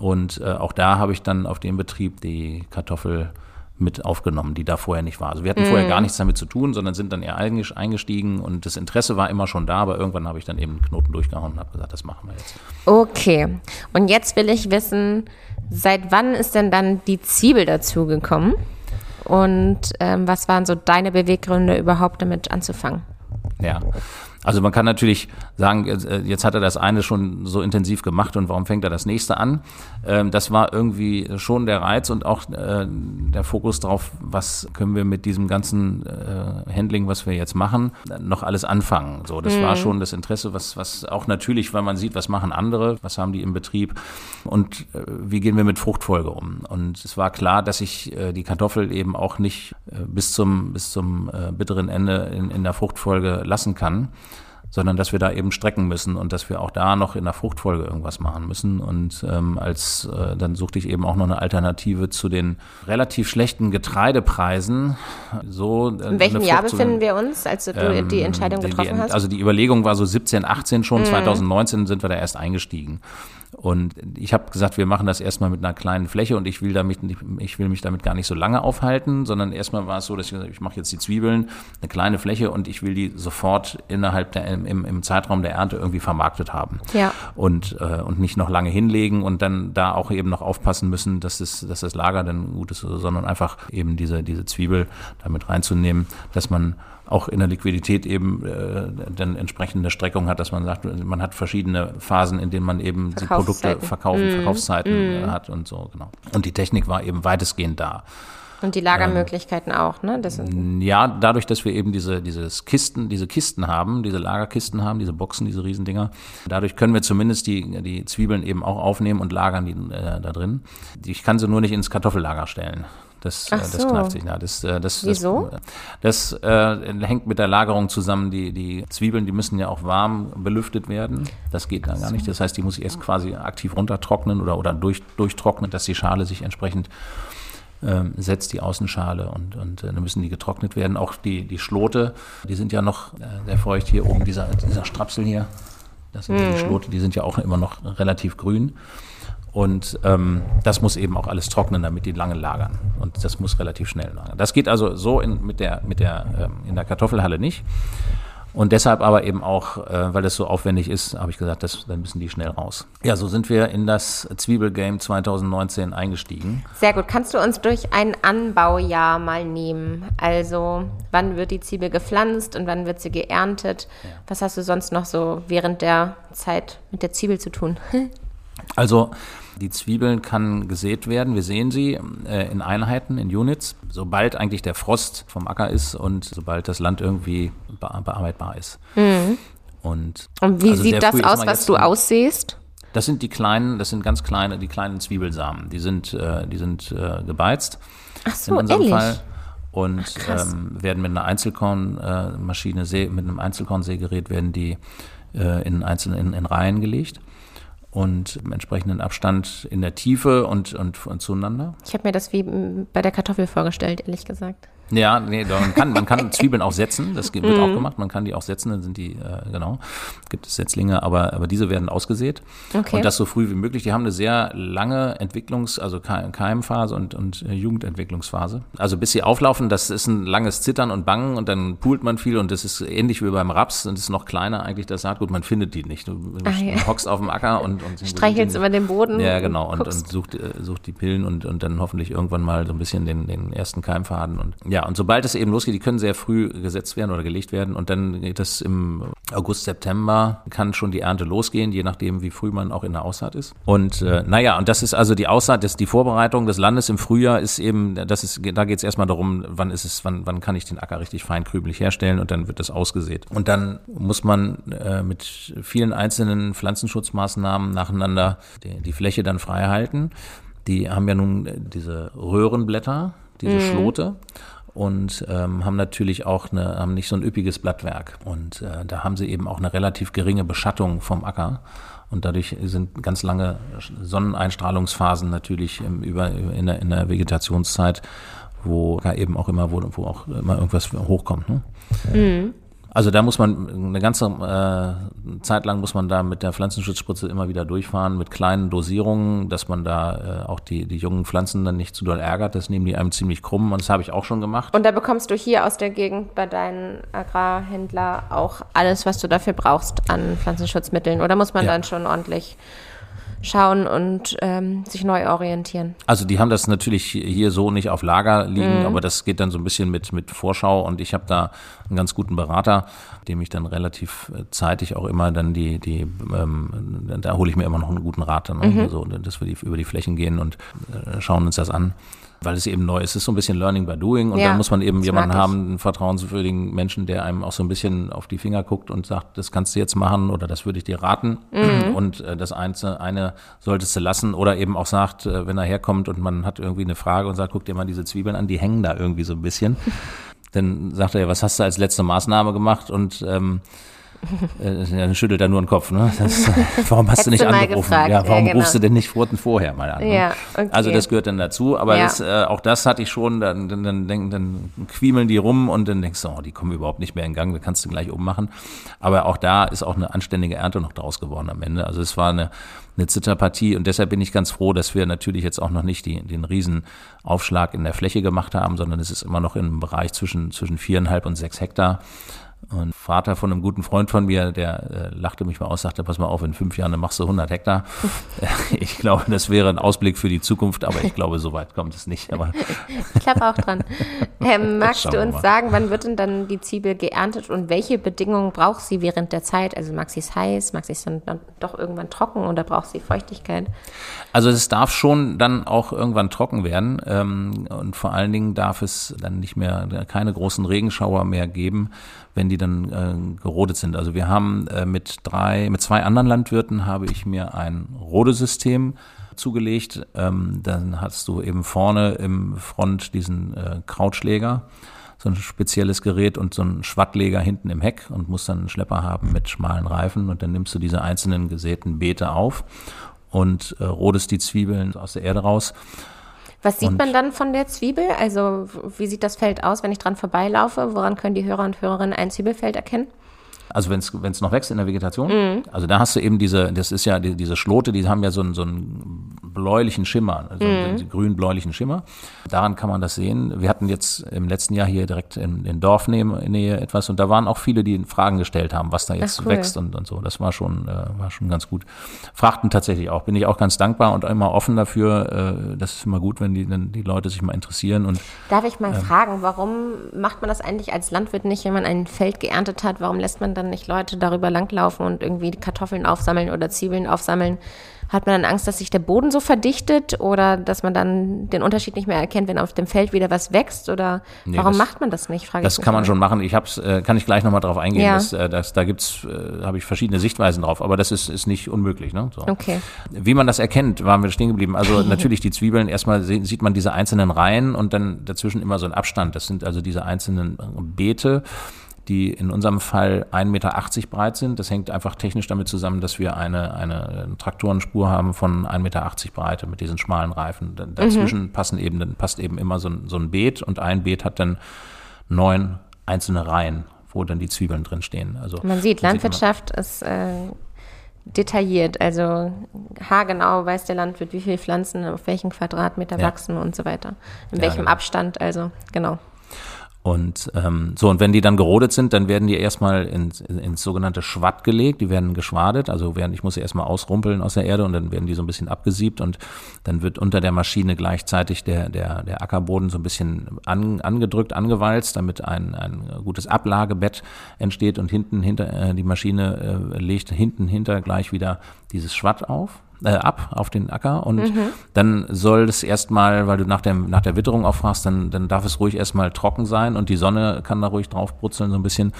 Und äh, auch da habe ich dann auf dem Betrieb die Kartoffel mit aufgenommen, die da vorher nicht war. Also wir hatten vorher gar nichts damit zu tun, sondern sind dann eher einges- eingestiegen und das Interesse war immer schon da, aber irgendwann habe ich dann eben einen Knoten durchgehauen und habe gesagt, das machen wir jetzt. Okay. Und jetzt will ich wissen, seit wann ist denn dann die Zwiebel dazugekommen? Und ähm, was waren so deine Beweggründe, überhaupt damit anzufangen? Ja. Also man kann natürlich sagen, jetzt, äh, jetzt hat er das eine schon so intensiv gemacht und warum fängt er das nächste an? Ähm, das war irgendwie schon der Reiz und auch äh, der Fokus drauf, was können wir mit diesem ganzen äh, Handling, was wir jetzt machen, noch alles anfangen. So, das war schon das Interesse, was, was auch natürlich, weil man sieht, was machen andere, was haben die im Betrieb und wie gehen wir mit Fruchtfolge um. Und es war klar, dass ich die Kartoffel eben auch nicht bis zum, bis zum bitteren Ende in, in der Fruchtfolge lassen kann sondern dass wir da eben strecken müssen und dass wir auch da noch in der Fruchtfolge irgendwas machen müssen. Und ähm, als äh, dann suchte ich eben auch noch eine Alternative zu den relativ schlechten Getreidepreisen. So, äh, In welchem Jahr befinden wir uns, als du ähm, die Entscheidung die- getroffen die, hast? Mhm. Also die Überlegung war so 17, 18 schon, 2019 sind wir da erst eingestiegen. Und ich habe gesagt, wir machen das erstmal mit einer kleinen Fläche und ich will damit, ich will mich damit gar nicht so lange aufhalten, sondern erstmal war es so, dass ich gesagt ich mache jetzt die Zwiebeln, eine kleine Fläche und ich will die sofort innerhalb der, im, im Zeitraum der Ernte irgendwie vermarktet haben. Ja. Und, äh, und nicht noch lange hinlegen und dann da auch eben noch aufpassen müssen, dass das, dass das Lager dann gut ist, sondern einfach eben diese, diese Zwiebel damit reinzunehmen, dass man auch in der Liquidität eben äh, dann entsprechende Streckung hat, dass man sagt, man hat verschiedene Phasen, in denen man eben die Produkte verkaufen, Verkaufszeiten äh, hat und so, genau. Und die Technik war eben weitestgehend da. Und die Lagermöglichkeiten auch, ne? Das Ja, dadurch, dass wir eben diese, dieses Kisten, diese Kisten haben, diese Lagerkisten haben, diese Boxen, diese Riesendinger, dadurch können wir zumindest die, die Zwiebeln eben auch aufnehmen und lagern die äh, da drin. Ich kann sie nur nicht ins Kartoffellager stellen. Das, äh, das so. kneift sich. Das, äh, das, Wieso? Das, das äh, hängt mit der Lagerung zusammen. Die, die Zwiebeln, die müssen ja auch warm belüftet werden. Das geht dann gar nicht. Das heißt, die muss ich erst quasi aktiv runtertrocknen oder, oder durch, durchtrocknen, dass die Schale sich entsprechend ähm, setzt, die Außenschale und, und äh, dann müssen die getrocknet werden. Auch die, die Schlote, die sind ja noch äh, sehr feucht hier oben, dieser, dieser Strapsel hier. Das sind ja die Schlote, die sind ja auch immer noch relativ grün. Und ähm, das muss eben auch alles trocknen, damit die lange lagern. Und das muss relativ schnell lagern. Das geht also so in, mit der, mit der, ähm, in der Kartoffelhalle nicht. Und deshalb aber eben auch, äh, weil das so aufwendig ist, habe ich gesagt, das, dann müssen die schnell raus. Ja, so sind wir in das Zwiebelgame 2019 eingestiegen. Sehr gut. Kannst du uns durch ein Anbaujahr mal nehmen? Also, wann wird die Zwiebel gepflanzt und wann wird sie geerntet? Was hast du sonst noch so während der Zeit mit der Zwiebel zu tun? Also die Zwiebeln kann gesät werden. Wir sehen sie äh, in Einheiten, in Units, sobald eigentlich der Frost vom Acker ist und sobald das Land irgendwie be bearbeitbar ist. Und, Und wie also sieht das aus, was du aussiehst? Das sind die kleinen, das sind ganz kleine, die kleinen Zwiebelsamen. Die sind, äh, die sind äh, gebeizt Ach so, in unserem ehrlich? Fall und krass. ähm, werden mit einer Einzelkornmaschine, äh, mit einem Einzelkornsägerät werden die äh, in einzelnen in, in Reihen gelegt und im entsprechenden Abstand in der Tiefe und, und, und zueinander. Ich habe mir das wie bei der Kartoffel vorgestellt, ehrlich gesagt. Ja, nee, man kann, man kann Zwiebeln auch setzen, das wird auch gemacht, man kann die auch setzen, dann sind die, äh, genau, gibt es Setzlinge, aber, aber diese werden ausgesät. Okay. Und das so früh wie möglich. Die haben eine sehr lange Entwicklungs-, also Keimphase und, und äh, Jugendentwicklungsphase. Also bis sie auflaufen, das ist ein langes Zittern und Bangen und dann poolt man viel und das ist ähnlich wie beim Raps und ist noch kleiner eigentlich das Saatgut, man findet die nicht. Du, Ah, ja. hockst auf dem Acker und, und Streichelst über den Boden. ja, genau. Und, und sucht, äh, sucht die Pillen und, und dann hoffentlich irgendwann mal so ein bisschen den, den ersten Keimfaden. Und ja, und sobald es eben losgeht, die können sehr früh gesetzt werden oder gelegt werden. Und dann geht das im August, September, kann schon die Ernte losgehen, je nachdem, wie früh man auch in der Aussaat ist. Und äh, naja, und das ist also die Aussaat, das, die Vorbereitung des Landes im Frühjahr ist eben, das ist, da geht es erstmal darum, wann ist es, wann, wann kann ich den Acker richtig feinkrümelig herstellen und dann wird das ausgesät. Und dann muss man äh, mit vielen einzelnen Pflanzenschutzmaßnahmen nacheinander die, die Fläche dann frei halten. Die haben ja nun äh, diese Röhrenblätter, diese Schlote und ähm, haben natürlich auch eine, haben nicht so ein üppiges Blattwerk. Und äh, da haben sie eben auch eine relativ geringe Beschattung vom Acker. Und dadurch sind ganz lange Sonneneinstrahlungsphasen natürlich im, über, in, der, in der Vegetationszeit, wo eben auch immer, wo, wo auch immer irgendwas hochkommt. Ne? Also da muss man eine ganze äh, Zeit lang muss man da mit der Pflanzenschutzspritze immer wieder durchfahren mit kleinen Dosierungen, dass man da äh, auch die, die jungen Pflanzen dann nicht zu doll ärgert. Das nehmen die einem ziemlich krumm und das habe ich auch schon gemacht. Und da bekommst du hier aus der Gegend bei deinen Agrarhändler auch alles, was du dafür brauchst an Pflanzenschutzmitteln. Oder muss man Ja. dann schon ordentlich schauen und ähm, sich neu orientieren? Also die haben das natürlich hier so nicht auf Lager liegen, aber das geht dann so ein bisschen mit, mit Vorschau und ich habe da einen ganz guten Berater, dem ich dann relativ äh, zeitig auch immer dann die, die ähm, da hole ich mir immer noch einen guten Rat dann, ne? so, dass wir die, über die Flächen gehen und äh, schauen uns das an. Weil es eben neu ist. Es ist so ein bisschen Learning by Doing und Ja, da muss man eben jemanden haben, einen vertrauenswürdigen Menschen, der einem auch so ein bisschen auf die Finger guckt und sagt, das kannst du jetzt machen oder das würde ich dir raten. Mhm. Und äh, das eine, eine solltest du lassen oder eben auch sagt, äh, wenn er herkommt und man hat irgendwie eine Frage und sagt, guck dir mal diese Zwiebeln an, die hängen da irgendwie so ein bisschen. Dann sagt er, ja, was hast du als letzte Maßnahme gemacht? Und ähm, äh, dann schüttelt er nur den Kopf. Ne? Das, warum hast du nicht angerufen? gefragt, Ja, warum ja, genau. rufst du denn nicht vorher mal an? Ne? Ja, okay. Also das gehört dann dazu, aber Ja. das, äh, auch das hatte ich schon, dann, dann, dann, dann quiemeln die rum und dann denkst du, oh, die kommen überhaupt nicht mehr in Gang, da kannst du gleich ummachen. Aber auch da ist auch eine anständige Ernte noch draus geworden am Ende. Also es war eine, eine Zitterpartie und deshalb bin ich ganz froh, dass wir natürlich jetzt auch noch nicht die, den riesen Aufschlag in der Fläche gemacht haben, sondern es ist immer noch im Bereich zwischen, zwischen viereinhalb und sechs Hektar. Und Vater von einem guten Freund von mir, der äh, lachte mich mal aus, sagte, pass mal auf, in fünf Jahren dann machst du 100 Hektar. ich glaube, das wäre ein Ausblick für die Zukunft, aber ich glaube, so weit kommt es nicht. Aber Ich glaube auch dran. Ähm, magst du uns mal. sagen, wann wird denn dann die Zwiebel geerntet und welche Bedingungen braucht sie während der Zeit? Also mag sie es heiß, mag sie es dann, dann doch irgendwann trocken oder braucht sie Feuchtigkeit? Also es darf schon dann auch irgendwann trocken werden ähm, und vor allen Dingen darf es dann nicht mehr keine großen Regenschauer mehr geben, wenn die dann äh, gerodet sind. Also wir haben äh, mit drei, mit zwei anderen Landwirten habe ich mir ein Rodesystem zugelegt. Ähm, dann hast du eben vorne im Front diesen äh, Krautschläger, so ein spezielles Gerät und so einen Schwattleger hinten im Heck und musst dann einen Schlepper haben mit schmalen Reifen und dann nimmst du diese einzelnen gesäten Beete auf und äh, rodest die Zwiebeln aus der Erde raus. Was sieht Und- man dann von der Zwiebel? Also wie sieht das Feld aus, wenn ich dran vorbeilaufe? Woran können die Hörer und Hörerinnen ein Zwiebelfeld erkennen? Also wenn es noch wächst in der Vegetation, also da hast du eben diese, das ist ja die, diese Schlote, die haben ja so einen, so einen bläulichen Schimmer, also einen grün-bläulichen Schimmer. Daran kann man das sehen. Wir hatten jetzt im letzten Jahr hier direkt in, in Dorfnähe etwas und da waren auch viele, die Fragen gestellt haben, was da jetzt Ach, cool. wächst und, und so. Das war schon, äh, war schon ganz gut. Fragten tatsächlich auch, bin ich auch ganz dankbar und immer offen dafür. Äh, das ist immer gut, wenn die, wenn die Leute sich mal interessieren und Darf ich mal fragen, warum macht man das eigentlich als Landwirt nicht, wenn man ein Feld geerntet hat? Warum lässt man dann nicht Leute darüber langlaufen und irgendwie Kartoffeln aufsammeln oder Zwiebeln aufsammeln? Hat man dann Angst, dass sich der Boden so verdichtet oder dass man dann den Unterschied nicht mehr erkennt, wenn auf dem Feld wieder was wächst? Oder Nee, warum das- macht man das nicht? Frage Das kann man schon machen. Ich hab's, äh, kann ich gleich nochmal drauf eingehen. Ja. Dass, äh, dass, da gibt's, äh, habe ich verschiedene Sichtweisen drauf, aber das ist, ist nicht unmöglich. Ne? So. Okay. Wie man das erkennt, waren wir stehen geblieben. Also natürlich die Zwiebeln, erstmal sieht man diese einzelnen Reihen und dann dazwischen immer so ein Abstand. Das sind also diese einzelnen Beete. Die in unserem Fall 1,80 Meter breit sind. Das hängt einfach technisch damit zusammen, dass wir eine, eine Traktorenspur haben von 1,80 Meter Breite mit diesen schmalen Reifen. Dazwischen mhm. passen eben, dann passt eben immer so ein, so ein Beet und ein Beet hat dann neun einzelne Reihen, wo dann die Zwiebeln drin stehen. Also man sieht, Landwirtschaft sieht ist äh, detailliert, also haargenau weiß der Landwirt, wie viele Pflanzen auf welchen Quadratmeter ja. wachsen und so weiter, in ja, welchem genau. Abstand, also genau. Und ähm, so, und wenn die dann gerodet sind, dann werden die erstmal ins, ins sogenannte Schwatt gelegt, die werden geschwadet, also werden, ich muss sie erstmal ausrumpeln aus der Erde und dann werden die so ein bisschen abgesiebt und dann wird unter der Maschine gleichzeitig der, der, der Ackerboden so ein bisschen an, angedrückt, angewalzt, damit ein, ein gutes Ablagebett entsteht und hinten hinter äh, die Maschine äh, legt hinten hinter gleich wieder dieses Schwatt auf äh, ab auf den Acker und mhm. dann soll es erstmal, weil du nach, dem, nach der Witterung auffragst, dann, dann darf es ruhig erstmal trocken sein und die Sonne kann da ruhig drauf brutzeln so ein bisschen,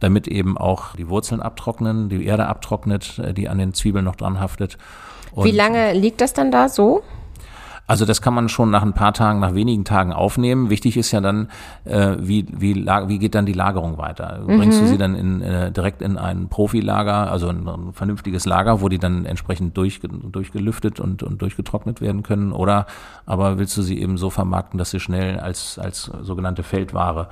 damit eben auch die Wurzeln abtrocknen, die Erde abtrocknet, äh, die an den Zwiebeln noch dran haftet. Und Wie lange liegt das dann da so? Also das kann man schon nach ein paar Tagen, nach wenigen Tagen aufnehmen. Wichtig ist ja dann, äh, wie, wie, wie geht dann die Lagerung weiter? Bringst mhm. du sie dann in, äh, direkt in ein Profilager, also ein, ein, vernünftiges Lager, wo die dann entsprechend durch, durchgelüftet und, und durchgetrocknet werden können? Oder aber willst du sie eben so vermarkten, dass sie schnell als, als sogenannte Feldware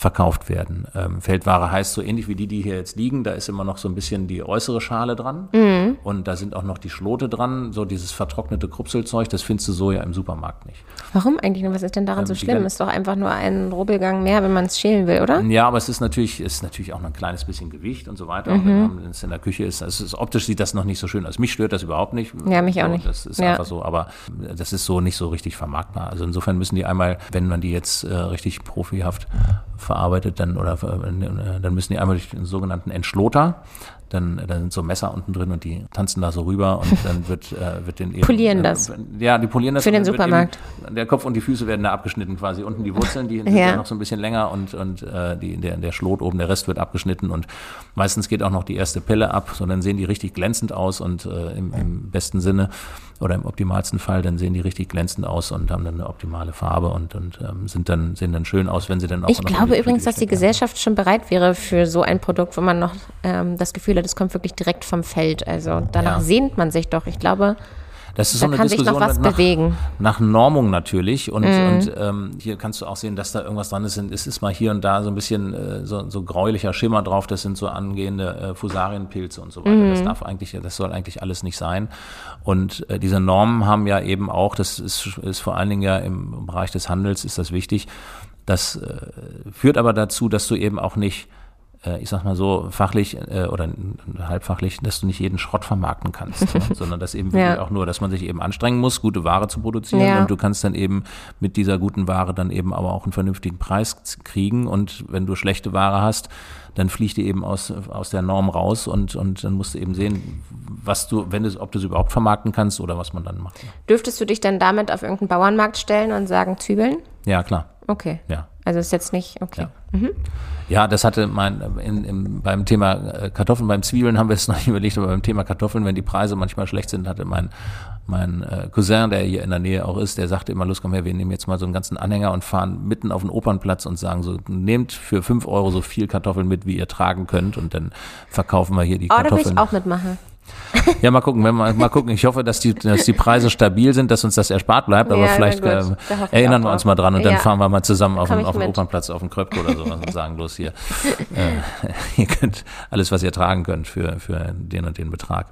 verkauft werden. Ähm, Feldware heißt so ähnlich wie die, die hier jetzt liegen. Da ist immer noch so ein bisschen die äußere Schale dran mhm. und da sind auch noch die Schlote dran. So dieses vertrocknete Krupselzeug, das findest du so ja im Supermarkt nicht. Warum eigentlich? Was ist denn daran ähm, so schlimm? Ist doch einfach nur ein Rubbelgang mehr, wenn man es schälen will, oder? Ja, aber es ist natürlich, ist natürlich auch noch ein kleines bisschen Gewicht und so weiter. Mhm. Und wenn es in der Küche ist, es ist, optisch sieht das noch nicht so schön aus. Mich stört das überhaupt nicht. Ja, mich auch nicht. Das ist ja. einfach so, aber das ist so nicht so richtig vermarktbar. Also insofern müssen die einmal, wenn man die jetzt äh, richtig profihaft verarbeitet, dann oder äh, dann müssen die einmal durch den sogenannten Entschloter. Dann, dann sind so Messer unten drin und die tanzen da so rüber und dann wird, äh, wird den eben. Polieren das. Äh, ja, die polieren das. Für den Supermarkt. Eben, der Kopf und die Füße werden da abgeschnitten quasi. Unten die Wurzeln, die sind ja. noch so ein bisschen länger und, und äh, die, der, der Schlot oben, der Rest wird abgeschnitten und meistens geht auch noch die erste Pelle ab, so dann sehen die richtig glänzend aus und äh, im, im besten Sinne oder im optimalsten Fall, dann sehen die richtig glänzend aus und haben dann eine optimale Farbe und, und ähm, sind dann, sehen dann schön aus, wenn sie dann auch. Ich glaube übrigens, dass die Gesellschaft schon bereit wäre für so ein Produkt, wo man noch ähm, das Gefühl hat, es kommt wirklich direkt vom Feld. Also danach ja. sehnt man sich doch. Ich glaube, das ist da so eine kann Diskussion sich noch was nach, bewegen. nach Normung natürlich. Und, mhm. und ähm, hier kannst du auch sehen, dass da irgendwas dran ist. Es ist mal hier und da so ein bisschen äh, so, so gräulicher Schimmer drauf. Das sind so angehende äh, Fusarienpilze und so weiter. Mhm. Das darf eigentlich, das soll eigentlich alles nicht sein. Und äh, diese Normen haben ja eben auch, das ist, ist vor allen Dingen ja im Bereich des Handels ist das wichtig. Das äh, führt aber dazu, dass du eben auch nicht ich sag mal so, fachlich äh, oder halbfachlich, dass du nicht jeden Schrott vermarkten kannst, ne? sondern dass eben ja. auch nur, dass man sich eben anstrengen muss, gute Ware zu produzieren ja. und du kannst dann eben mit dieser guten Ware dann eben aber auch einen vernünftigen Preis kriegen und wenn du schlechte Ware hast, dann fliegt die eben aus, aus der Norm raus und, und dann musst du eben sehen, was du, wenn du, ob du sie überhaupt vermarkten kannst oder was man dann macht. Dürftest du dich dann damit auf irgendeinen Bauernmarkt stellen und sagen Zwiebeln? Ja, klar. Okay. Ja. Also ist jetzt nicht, okay. Ja, mhm. Ja das hatte mein, in, in, beim Thema äh, Kartoffeln, beim Zwiebeln haben wir es noch nicht überlegt, aber beim Thema Kartoffeln, wenn die Preise manchmal schlecht sind, hatte mein, mein äh, Cousin, der hier in der Nähe auch ist, der sagte immer, los komm her, wir nehmen jetzt mal so einen ganzen Anhänger und fahren mitten auf den Opernplatz und sagen so, nehmt für fünf Euro so viel Kartoffeln mit, wie ihr tragen könnt und dann verkaufen wir hier die oh, Kartoffeln. Oh, da will ich auch mitmachen. Ja, mal gucken, wenn wir, mal gucken. Ich hoffe, dass die, dass die Preise stabil sind, dass uns das erspart bleibt, aber ja, vielleicht äh, erinnern wir uns mal dran und ja. dann fahren wir mal zusammen auf, den, auf den Opernplatz, auf den Kröpke oder so und sagen bloß hier, äh, ihr könnt alles, was ihr tragen könnt für, für den und den Betrag.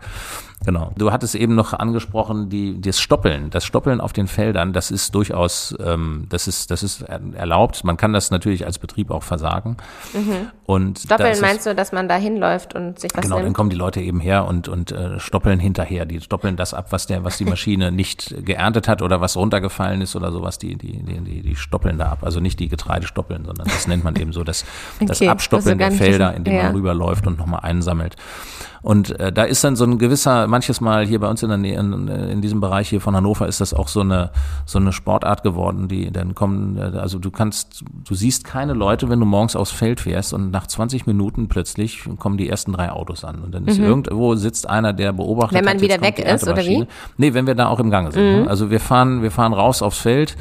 Genau. Du hattest eben noch angesprochen, die, das Stoppeln. Das Stoppeln auf den Feldern, das ist durchaus, ähm, das ist, das ist erlaubt. Man kann das natürlich als Betrieb auch versagen. Mhm. Und Stoppeln meinst du, dass man da hinläuft und sich was Genau, nimmt? dann kommen die Leute eben her und, und äh, stoppeln hinterher. Die stoppeln das ab, was der, was die Maschine nicht geerntet hat oder was runtergefallen ist oder sowas. Die, die, die, die, die stoppeln da ab. Also nicht die Getreide stoppeln, sondern das nennt man eben so das, okay, das Abstoppeln der Felder, in dem ja. man rüberläuft und nochmal einsammelt. Und äh, da ist dann so ein gewisser, manches Mal hier bei uns in der Nähe, in, in diesem Bereich hier von Hannover ist das auch so eine, so eine Sportart geworden, die dann kommen, äh, also du kannst, du siehst keine Leute, wenn du morgens aufs Feld fährst und nach 20 Minuten plötzlich kommen die ersten drei Autos an und dann ist mhm. irgendwo sitzt einer, der beobachtet. Wenn man hat, wieder weg ist, oder wie? Nee, wenn wir da auch im Gange sind. Ne? Mhm. Also wir fahren, wir fahren raus aufs Feld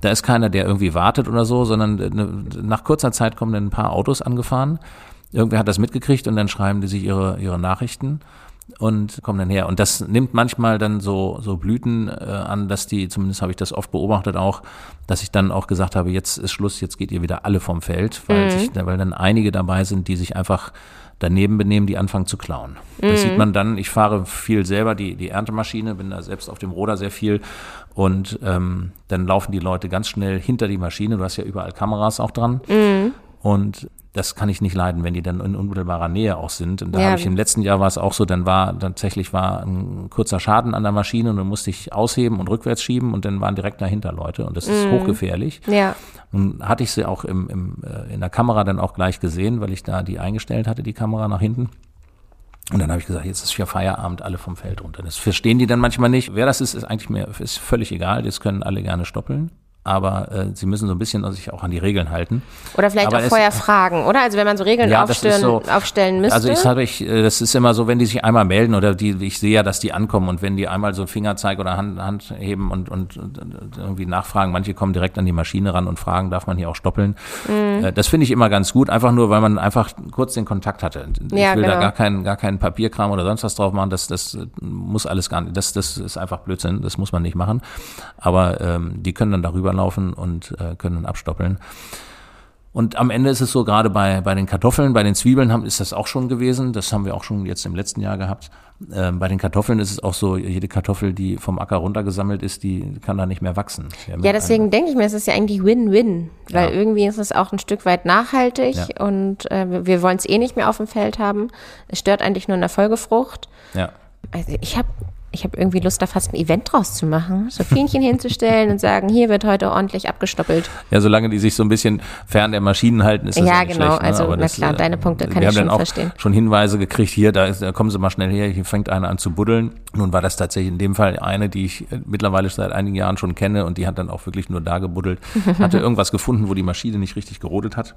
Da ist keiner, der irgendwie wartet oder so, sondern äh, nach kurzer Zeit kommen dann ein paar Autos angefahren. Irgendwer hat das mitgekriegt und dann schreiben die sich ihre, ihre Nachrichten und kommen dann her. Und das nimmt manchmal dann so, so Blüten äh, an, dass die, zumindest habe ich das oft beobachtet auch, dass ich dann auch gesagt habe, jetzt ist Schluss, jetzt geht ihr wieder alle vom Feld, weil, mhm. sich, weil dann einige dabei sind, die sich einfach daneben benehmen, die anfangen zu klauen. Das mhm. sieht man dann, ich fahre viel selber die, die Erntemaschine, bin da selbst auf dem Roder sehr viel und ähm, dann laufen die Leute ganz schnell hinter die Maschine, du hast ja überall Kameras auch dran mhm. und das kann ich nicht leiden, wenn die dann in unmittelbarer Nähe auch sind. Und da ja. habe ich im letzten Jahr war es auch so, dann war tatsächlich war ein kurzer Schaden an der Maschine und dann musste ich ausheben und rückwärts schieben und dann waren direkt dahinter Leute und das ist mm. hochgefährlich. Ja. Nun hatte ich sie auch im, im, äh, in der Kamera dann auch gleich gesehen, weil ich da die eingestellt hatte, die Kamera nach hinten. Und dann habe ich gesagt, jetzt ist ja Feierabend, alle vom Feld runter. Das verstehen die dann manchmal nicht. Wer das ist, ist eigentlich mir ist völlig egal. Das können alle gerne stoppeln aber äh, sie müssen so ein bisschen sich auch an die Regeln halten. Oder vielleicht aber auch vorher fragen, oder? Also wenn man so Regeln ja, aufstellen, so, aufstellen müsste. Also ich sage ich, äh, das ist immer so, wenn die sich einmal melden oder die, ich sehe ja, dass die ankommen und wenn die einmal so Fingerzeig oder Hand, Hand heben und, und, und irgendwie nachfragen, manche kommen direkt an die Maschine ran und fragen, darf man hier auch stoppeln? Mhm. Äh, das finde ich immer ganz gut, einfach nur, weil man einfach kurz den Kontakt hatte. Ich ja, will genau. da gar keinen, gar keinen Papierkram oder sonst was drauf machen, das, das muss alles gar nicht, das, das ist einfach Blödsinn, das muss man nicht machen. Aber ähm, die können dann darüber laufen und äh, können dann abstoppeln. Und am Ende ist es so, gerade bei, bei den Kartoffeln, bei den Zwiebeln haben, ist das auch schon gewesen. Das haben wir auch schon jetzt im letzten Jahr gehabt. Ähm, bei den Kartoffeln ist es auch so, jede Kartoffel, die vom Acker runtergesammelt ist, die kann da nicht mehr wachsen. Ja, deswegen denke ich mir, es ist ja eigentlich Win-Win, weil ja. irgendwie ist es auch ein Stück weit nachhaltig ja. und äh, wir wollen es eh nicht mehr auf dem Feld haben. Es stört eigentlich nur in der Folgefrucht. Ja. Also ich habe ich habe irgendwie Lust, da fast ein Event draus zu machen, so Fähnchen hinzustellen und sagen, hier wird heute ordentlich abgestoppelt. Ja, solange die sich so ein bisschen fern der Maschinen halten, ist das ja, genau. Schlecht, ne? also Aber na das, klar, äh, deine Punkte kann ich schon verstehen. Wir haben dann auch schon Hinweise gekriegt, hier, da, ist, da kommen Sie mal schnell her, hier fängt einer an zu buddeln. Nun war das tatsächlich in dem Fall eine, die ich äh, mittlerweile seit einigen Jahren schon kenne und die hat dann auch wirklich nur da gebuddelt, hatte irgendwas gefunden, wo die Maschine nicht richtig gerodet hat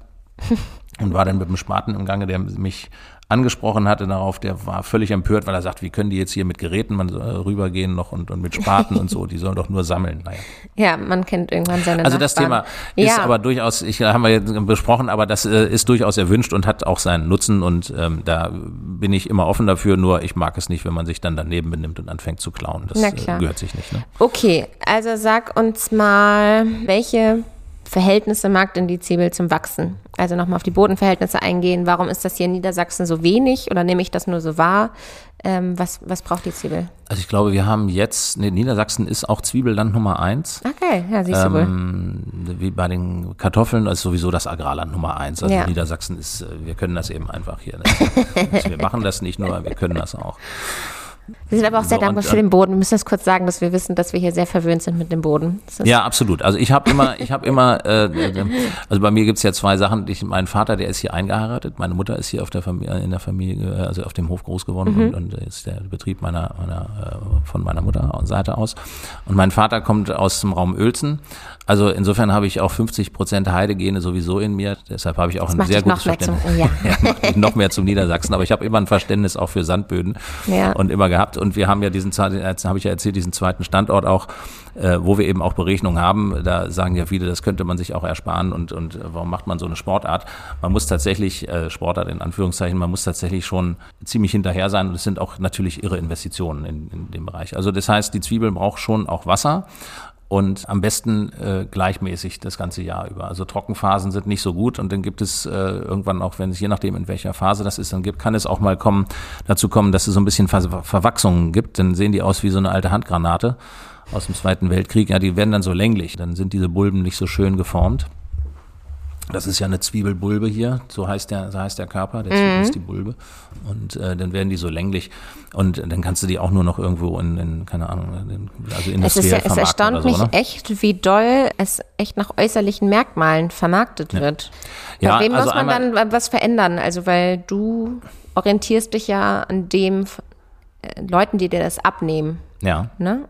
und war dann mit dem Spaten im Gange, der mich angesprochen hatte darauf, der war völlig empört, weil er sagt, wie können die jetzt hier mit Geräten rübergehen noch und, und mit Spaten und so, die sollen doch nur sammeln. Naja. Ja, man kennt irgendwann seine Also das Thema ist ja. aber durchaus, ich haben wir jetzt besprochen, aber das äh, ist durchaus erwünscht und hat auch seinen Nutzen und ähm, da bin ich immer offen dafür, nur ich mag es nicht, wenn man sich dann daneben benimmt und anfängt zu klauen. Das äh, gehört sich nicht. Ne? Okay, also sag uns mal, welche Verhältnisse Zwiebel zum Wachsen? Also nochmal auf die Bodenverhältnisse eingehen. Warum ist das hier in Niedersachsen so wenig oder nehme ich das nur so wahr? Ähm, was, was braucht die Zwiebel? Also ich glaube, wir haben jetzt, nee, Niedersachsen ist auch Zwiebelland Nummer eins. Okay, ja, siehst du ähm, wohl. Wie bei den Kartoffeln ist sowieso das Agrarland Nummer eins. Also ja. Niedersachsen ist, äh, wir können das eben einfach hier. wir machen das nicht nur, wir können das auch. Wir sind aber auch sehr so, dankbar für den Boden. Wir müssen das kurz sagen, dass wir wissen, dass wir hier sehr verwöhnt sind mit dem Boden. Ja, absolut. Also ich habe immer, ich habe immer, äh, äh, also bei mir gibt's ja zwei Sachen. Ich, mein Vater, der ist hier eingeheiratet, meine Mutter ist hier auf der Familie, in der Familie, also auf dem Hof groß geworden mhm. und, und ist der Betrieb meiner, meiner äh, von meiner Mutter Seite aus. Und mein Vater kommt aus dem Raum Uelzen. Also insofern habe ich auch 50 Prozent Heidegene sowieso in mir. Deshalb habe ich auch das ein sehr gutes Verständnis. Zum, ja. ja, noch mehr zum Niedersachsen. Aber ich habe immer ein Verständnis auch für Sandböden ja. und immer gehabt. Und wir haben ja diesen, habe ich ja erzählt, diesen zweiten Standort auch, äh, wo wir eben auch Berechnungen haben. Da sagen ja viele, das könnte man sich auch ersparen und, und warum macht man so eine Sportart? Man muss tatsächlich, äh, Sportart in Anführungszeichen, man muss tatsächlich schon ziemlich hinterher sein und es sind auch natürlich irre Investitionen in, in dem Bereich. Also das heißt, die Zwiebel braucht schon auch Wasser und am besten äh, gleichmäßig das ganze Jahr über. Also Trockenphasen sind nicht so gut und dann gibt es äh, irgendwann auch, wenn es je nachdem in welcher Phase das ist, dann gibt, kann es auch mal kommen, dazu kommen, dass es so ein bisschen Ver Verwachsungen gibt. Dann sehen die aus wie so eine alte Handgranate aus dem Zweiten Weltkrieg. Ja, die werden dann so länglich. Dann sind diese Bulben nicht so schön geformt. Das ist ja eine Zwiebelbulbe hier, so heißt der, so heißt der Körper, der Zwiebel mhm. ist die Bulbe. Und äh, dann werden die so länglich. Und dann kannst du die auch nur noch irgendwo in, in keine Ahnung, in, also industriell es ist ja, Es erstaunt so, mich ne? echt, wie doll es echt nach äußerlichen Merkmalen vermarktet ja. wird. Ja, Bei wem also muss man dann was verändern? Also weil du orientierst dich ja an dem äh, Leuten, die dir das abnehmen. Ja. Ne?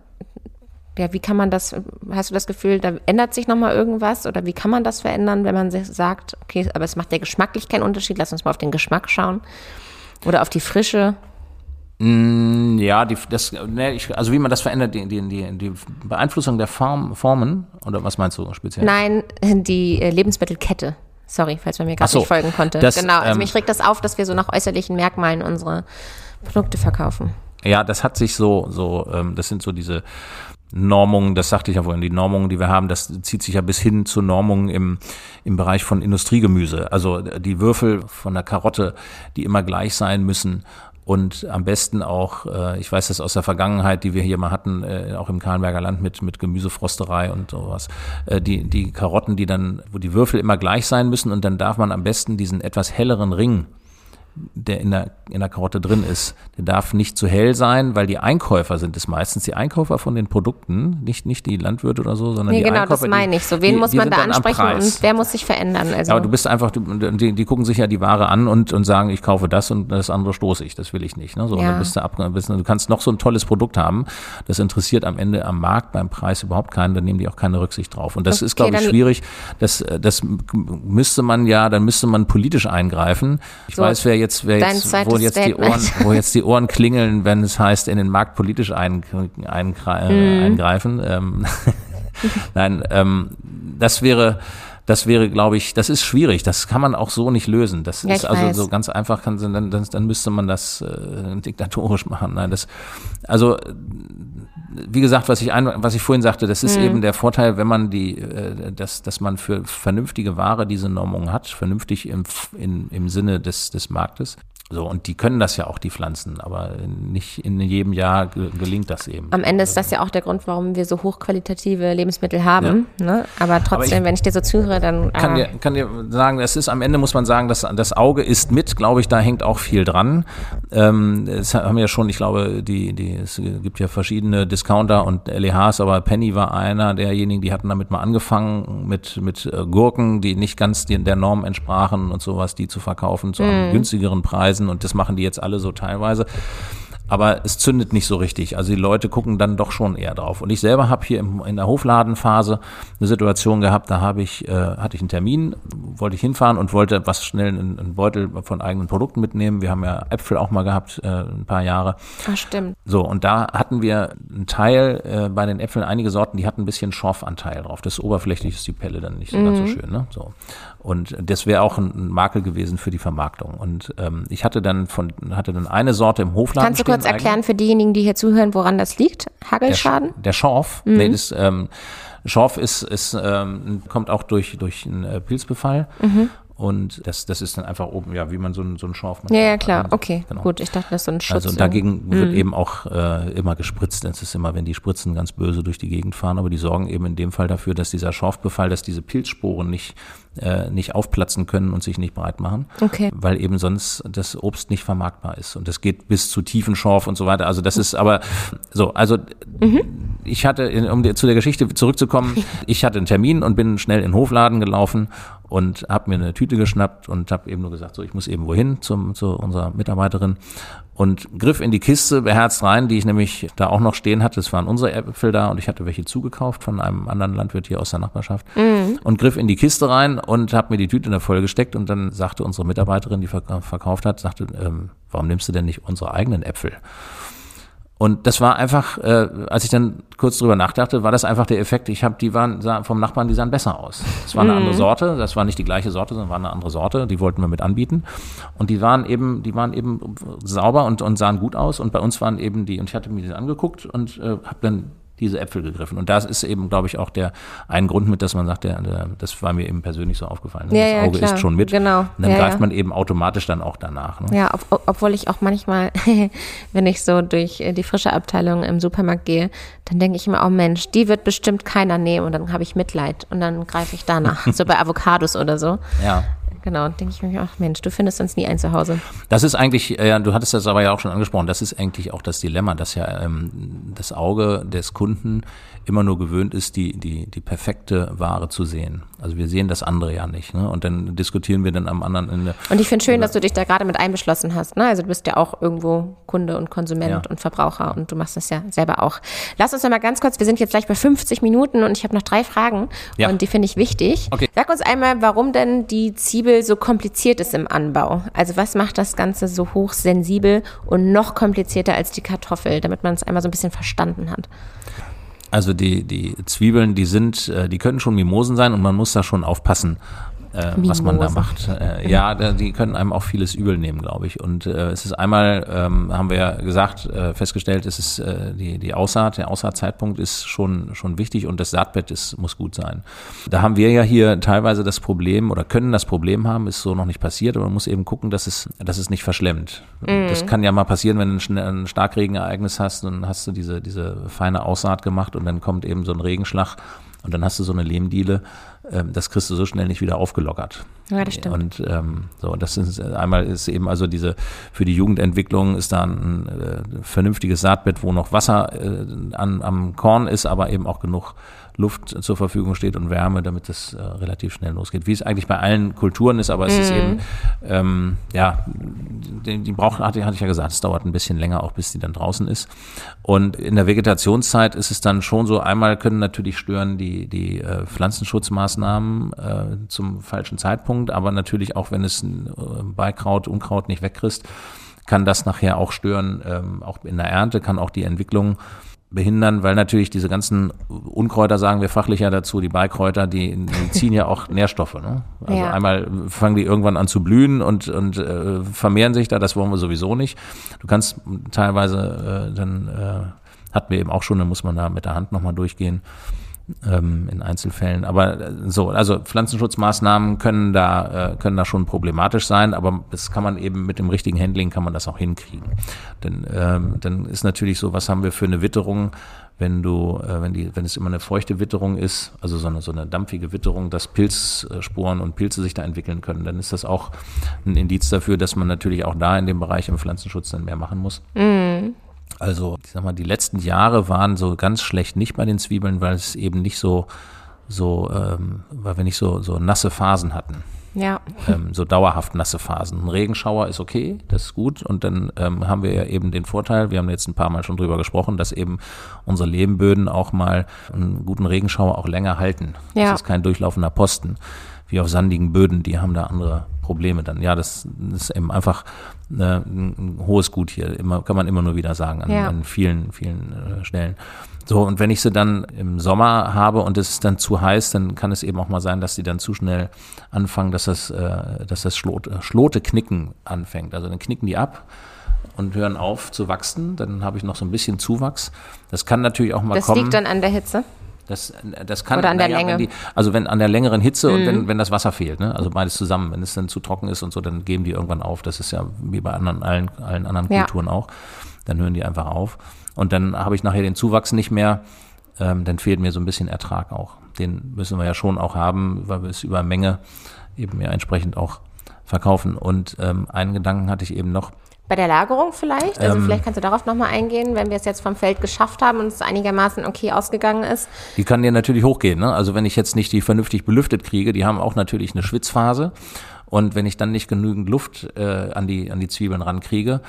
Ja, wie kann man das, hast du das Gefühl, da ändert sich nochmal irgendwas oder wie kann man das verändern, wenn man sagt, okay, aber es macht ja geschmacklich keinen Unterschied, lass uns mal auf den Geschmack schauen oder auf die Frische? Mm, Ja, die, das, ne, also wie man das verändert, die, die, die, Beeinflussung der Form, Formen, oder was meinst du speziell? Nein, die äh, Lebensmittelkette. Sorry, falls man mir gerade so, nicht folgen konnte. das, genau, also ähm, mich regt das auf, dass wir so nach äußerlichen Merkmalen unsere Produkte verkaufen. Ja, das hat sich so, so, ähm, das sind so diese Normungen, das sagte ich ja vorhin, die Normungen, die wir haben, das zieht sich ja bis hin zu Normungen im, im Bereich von Industriegemüse. Also die Würfel von der Karotte, die immer gleich sein müssen und am besten auch, äh, ich weiß das aus der Vergangenheit, die wir hier mal hatten, äh, auch im Kahlenberger Land mit, mit Gemüsefrosterei und sowas, äh, die, die Karotten, die dann, wo die Würfel immer gleich sein müssen und dann darf man am besten diesen etwas helleren Ring der in der, in der Karotte drin ist, der darf nicht zu hell sein, weil die Einkäufer sind es meistens, die Einkäufer von den Produkten, nicht, nicht die Landwirte oder so, sondern Nee, die genau, Einkäufer. das meine ich. So, wen die, muss man da ansprechen und wer muss sich verändern? Also, Ja, aber du bist einfach, die, die gucken sich ja die Ware an und, und sagen, ich kaufe das und das andere stoße ich, das will ich nicht. Ne? So, Ja. dann bist du, ab, bist, du du kannst noch so ein tolles Produkt haben, das interessiert am Ende am Markt beim Preis überhaupt keinen, dann nehmen die auch keine Rücksicht drauf. Und das Okay, ist, glaube ich, schwierig. Das, das müsste man ja, dann müsste man politisch eingreifen. Ich So, weiß, wer jetzt, wer jetzt, wo jetzt die. Ohren, wo jetzt die Ohren klingeln, wenn es heißt, in den Markt politisch ein, ein, äh, eingreifen. Ähm, Nein, ähm, das wäre, das wäre, glaube ich, das ist schwierig. Das kann man auch so nicht lösen. Das Ja, ist also weiß. so ganz einfach, kann, dann, dann, dann müsste man das äh, diktatorisch machen. Nein, das, also wie gesagt, was ich, ein, was ich vorhin sagte, das ist Mhm. eben der Vorteil, wenn man die, äh, dass, dass man für vernünftige Ware diese Normung hat, vernünftig im, in, im Sinne des, des Marktes. So, und die können das ja auch, die Pflanzen, aber nicht in jedem Jahr ge gelingt das eben. am Ende ist das ja auch der Grund, warum wir so hochqualitative Lebensmittel haben. Ne? Aber trotzdem, ich- wenn ich dir so zuhöre, dann. kann äh, dir, kann dir sagen, es ist am Ende muss man sagen, dass das Auge ist mit, glaube ich, da hängt auch viel dran. Ähm, es haben ja schon, ich glaube, die, die, es gibt ja verschiedene Discounter und LEHs, aber Penny war einer derjenigen, die hatten damit mal angefangen mit, mit äh, Gurken, die nicht ganz der Norm entsprachen und sowas, die zu verkaufen zu einem günstigeren Preisen und das machen die jetzt alle so teilweise. Aber es zündet nicht so richtig. Also die Leute gucken dann doch schon eher drauf. Und ich selber habe hier im, in der Hofladenphase eine Situation gehabt, da habe ich, äh, hatte ich einen Termin, wollte ich hinfahren und wollte was schnell einen, einen Beutel von eigenen Produkten mitnehmen. Wir haben ja Äpfel auch mal gehabt, äh, ein paar Jahre. Ach, stimmt. So, und da hatten wir einen Teil äh, bei den Äpfeln, einige Sorten, die hatten ein bisschen Schorfanteil drauf. Das oberflächlich ist die Pelle dann nicht so ganz so schön. Ne? So. Und das wäre auch ein, Makel gewesen für die Vermarktung. Und ähm, ich hatte dann von hatte dann eine Sorte im Hofladen. Kannst du kurz erklären für diejenigen, die hier zuhören, woran das liegt? der, Hagelschaden? Sch- der Schorf, nee, das, ähm, Schorf ist, ist ähm, kommt auch durch, durch einen äh, Pilzbefall. Und das, das ist dann einfach oben, ja, wie man so einen, so einen Schorf macht. Ja, ja, klar. Also, Okay, genau. gut. Ich dachte, das ist so ein Schutz. Also und dagegen wird eben auch äh, immer gespritzt. Es ist immer, wenn die Spritzen ganz böse durch die Gegend fahren, aber die sorgen eben in dem Fall dafür, dass dieser Schorfbefall, dass diese Pilzsporen nicht, äh, nicht aufplatzen können und sich nicht breit machen. Okay. Weil eben sonst das Obst nicht vermarktbar ist. Und das geht bis zu tiefen Schorf und so weiter. Also das ist aber so, also ich hatte, um zu der Geschichte zurückzukommen, ich hatte einen Termin und bin schnell in den Hofladen gelaufen und habe mir eine Tüte geschnappt und habe eben nur gesagt, so ich muss eben wohin zum, zu unserer Mitarbeiterin und griff in die Kiste beherzt rein, die ich nämlich da auch noch stehen hatte. Es waren unsere Äpfel da und ich hatte welche zugekauft von einem anderen Landwirt hier aus der Nachbarschaft und griff in die Kiste rein und habe mir die Tüte da voll gesteckt und dann sagte unsere Mitarbeiterin, die verk- verkauft hat, sagte, ähm, warum nimmst du denn nicht unsere eigenen Äpfel? Und das war einfach, äh, als ich dann kurz drüber nachdachte, war das einfach der Effekt. Ich habe, die waren sah, vom Nachbarn, die sahen besser aus. Das war eine andere Sorte. Das war nicht die gleiche Sorte, sondern war eine andere Sorte. Die wollten wir mit anbieten. Und die waren eben, die waren eben sauber und, und sahen gut aus. Und bei uns waren eben die. Und ich hatte mir die angeguckt und äh, habe dann diese Äpfel gegriffen. Und das ist eben, glaube ich, auch der ein Grund mit, dass man sagt, der, der, das war mir eben persönlich so aufgefallen. ne? Ja, das ja, Auge klar. ist schon mit. Genau. Und dann Ja, greift ja. man eben automatisch dann auch danach. Ne? Ja, ob, obwohl ich auch manchmal, wenn ich so durch äh, die frische Abteilung im Supermarkt gehe, dann denke ich immer, oh Mensch, die wird bestimmt keiner nehmen und dann habe ich Mitleid und dann greife ich danach. so bei Avocados oder so. ja. Genau, denke ich mir, ach Mensch, du findest sonst nie ein Zuhause. Das ist eigentlich, äh, du hattest das aber ja auch schon angesprochen, das ist eigentlich auch das Dilemma, dass ja ähm, das Auge des Kunden immer nur gewöhnt ist, die, die, die perfekte Ware zu sehen. Also wir sehen das andere ja nicht. Ne? Und dann diskutieren wir dann am anderen Ende. Und ich finde schön, dass du dich da gerade mit einbeschlossen hast. Ne? Also du bist ja auch irgendwo Kunde und Konsument Ja. und Verbraucher und du machst das ja selber auch. Lass uns noch mal ganz kurz, wir sind jetzt gleich bei 50 Minuten und ich habe noch drei Fragen Ja. und die finde ich wichtig. Okay. Sag uns einmal, warum denn die Zwiebel so kompliziert ist im Anbau? Also was macht das Ganze so hochsensibel und noch komplizierter als die Kartoffel, damit man es einmal so ein bisschen verstanden hat? Also die, die Zwiebeln, die sind, äh, die können schon Mimosen sein und man muss da schon aufpassen, äh, was man da macht. Äh, ja, die können einem auch vieles übel nehmen, glaube ich. Und äh, es ist einmal, ähm, haben wir ja gesagt, äh, festgestellt, es ist äh, die, die Aussaat, der Aussaatzeitpunkt ist schon, schon wichtig und das Saatbett ist, muss gut sein. Da haben wir ja hier teilweise das Problem oder können das Problem haben, ist so noch nicht passiert, aber man muss eben gucken, dass es, dass es nicht verschlemmt. Mhm. Das kann ja mal passieren, wenn du ein, ein Starkregenereignis hast, dann hast du diese, diese feine Aussaat gemacht und dann kommt eben so ein Regenschlag und dann hast du so eine Lehmdiele, ähm, das kriegst du so schnell nicht wieder aufgelockert. Ja, das stimmt. Und ähm, so, das ist einmal ist eben also diese für die Jugendentwicklung ist da ein äh, vernünftiges Saatbett, wo noch Wasser äh, an, am Korn ist, aber eben auch genug Luft zur Verfügung steht und Wärme, damit es äh, relativ schnell losgeht. Wie es eigentlich bei allen Kulturen ist, aber es mhm. ist eben, ähm, ja, die, die braucht, hatte, hatte ich ja gesagt, es dauert ein bisschen länger, auch bis die dann draußen ist. Und in der Vegetationszeit ist es dann schon so, einmal können natürlich stören die, die äh, Pflanzenschutzmaßnahmen äh, zum falschen Zeitpunkt, aber natürlich auch, wenn es ein äh, Beikraut, Unkraut nicht wegkriegst, kann das nachher auch stören, ähm, auch in der Ernte, kann auch die Entwicklung behindern, weil natürlich diese ganzen Unkräuter, sagen wir fachlich ja dazu, die Beikräuter, die, die ziehen ja auch Nährstoffe. Ne? Also ja. einmal fangen die irgendwann an zu blühen und, und äh, vermehren sich da, das wollen wir sowieso nicht. Du kannst teilweise äh, dann, äh, hatten wir eben auch schon, dann muss man da mit der Hand nochmal durchgehen ähm, in Einzelfällen. Aber äh, so, also Pflanzenschutzmaßnahmen können da, äh, können da schon problematisch sein, aber das kann man eben mit dem richtigen Handling kann man das auch hinkriegen. Denn ähm, dann ist natürlich so, was haben wir für eine Witterung, wenn du, äh, wenn die, wenn es immer eine feuchte Witterung ist, also so eine, so eine dampfige Witterung, dass Pilzsporen und Pilze sich da entwickeln können, dann ist das auch ein Indiz dafür, dass man natürlich auch da in dem Bereich im Pflanzenschutz dann mehr machen muss. Mhm. Also, ich sag mal, die letzten Jahre waren so ganz schlecht nicht bei den Zwiebeln, weil es eben nicht so, so, ähm, weil wir nicht so, so nasse Phasen hatten. Ja. Ähm, so dauerhaft nasse Phasen. Ein Regenschauer ist okay, das ist gut. Und dann ähm, haben wir ja eben den Vorteil, wir haben jetzt ein paar Mal schon drüber gesprochen, dass eben unsere Lehmböden auch mal einen guten Regenschauer auch länger halten. Ja. Das ist kein durchlaufender Posten, wie auf sandigen Böden, die haben da andere Probleme dann. Ja, das, das ist eben einfach äh, ein hohes Gut hier. Immer, kann man immer nur wieder sagen an, ja. an vielen, vielen äh, Stellen. So, und wenn ich sie dann im Sommer habe und es ist dann zu heiß, dann kann es eben auch mal sein, dass sie dann zu schnell anfangen, dass das, äh, dass das Schlot, Schlote knicken anfängt. Also dann knicken die ab und hören auf zu wachsen. Dann habe ich noch so ein bisschen Zuwachs. Das kann natürlich auch mal das kommen. Das liegt dann an der Hitze? Das, das kann, Oder an der ja, Länge. Die, also wenn an der längeren Hitze mhm. und wenn, wenn das Wasser fehlt, ne? also beides zusammen, wenn es dann zu trocken ist und so, dann geben die irgendwann auf. Das ist ja wie bei anderen, allen, allen anderen Kulturen ja. auch. Dann hören die einfach auf. Und dann habe ich nachher den Zuwachs nicht mehr. Ähm, dann fehlt mir so ein bisschen Ertrag auch. Den müssen wir ja schon auch haben, weil wir es über Menge eben ja entsprechend auch verkaufen. Und ähm, einen Gedanken hatte ich eben noch, bei der Lagerung vielleicht? Also ähm, vielleicht kannst du darauf nochmal eingehen, wenn wir es jetzt vom Feld geschafft haben und es einigermaßen okay ausgegangen ist. Die kann dir natürlich hochgehen. Ne? Also wenn ich jetzt nicht die vernünftig belüftet kriege, die haben auch natürlich eine Schwitzphase. Und wenn ich dann nicht genügend Luft äh, an, die, an die Zwiebeln rankriege,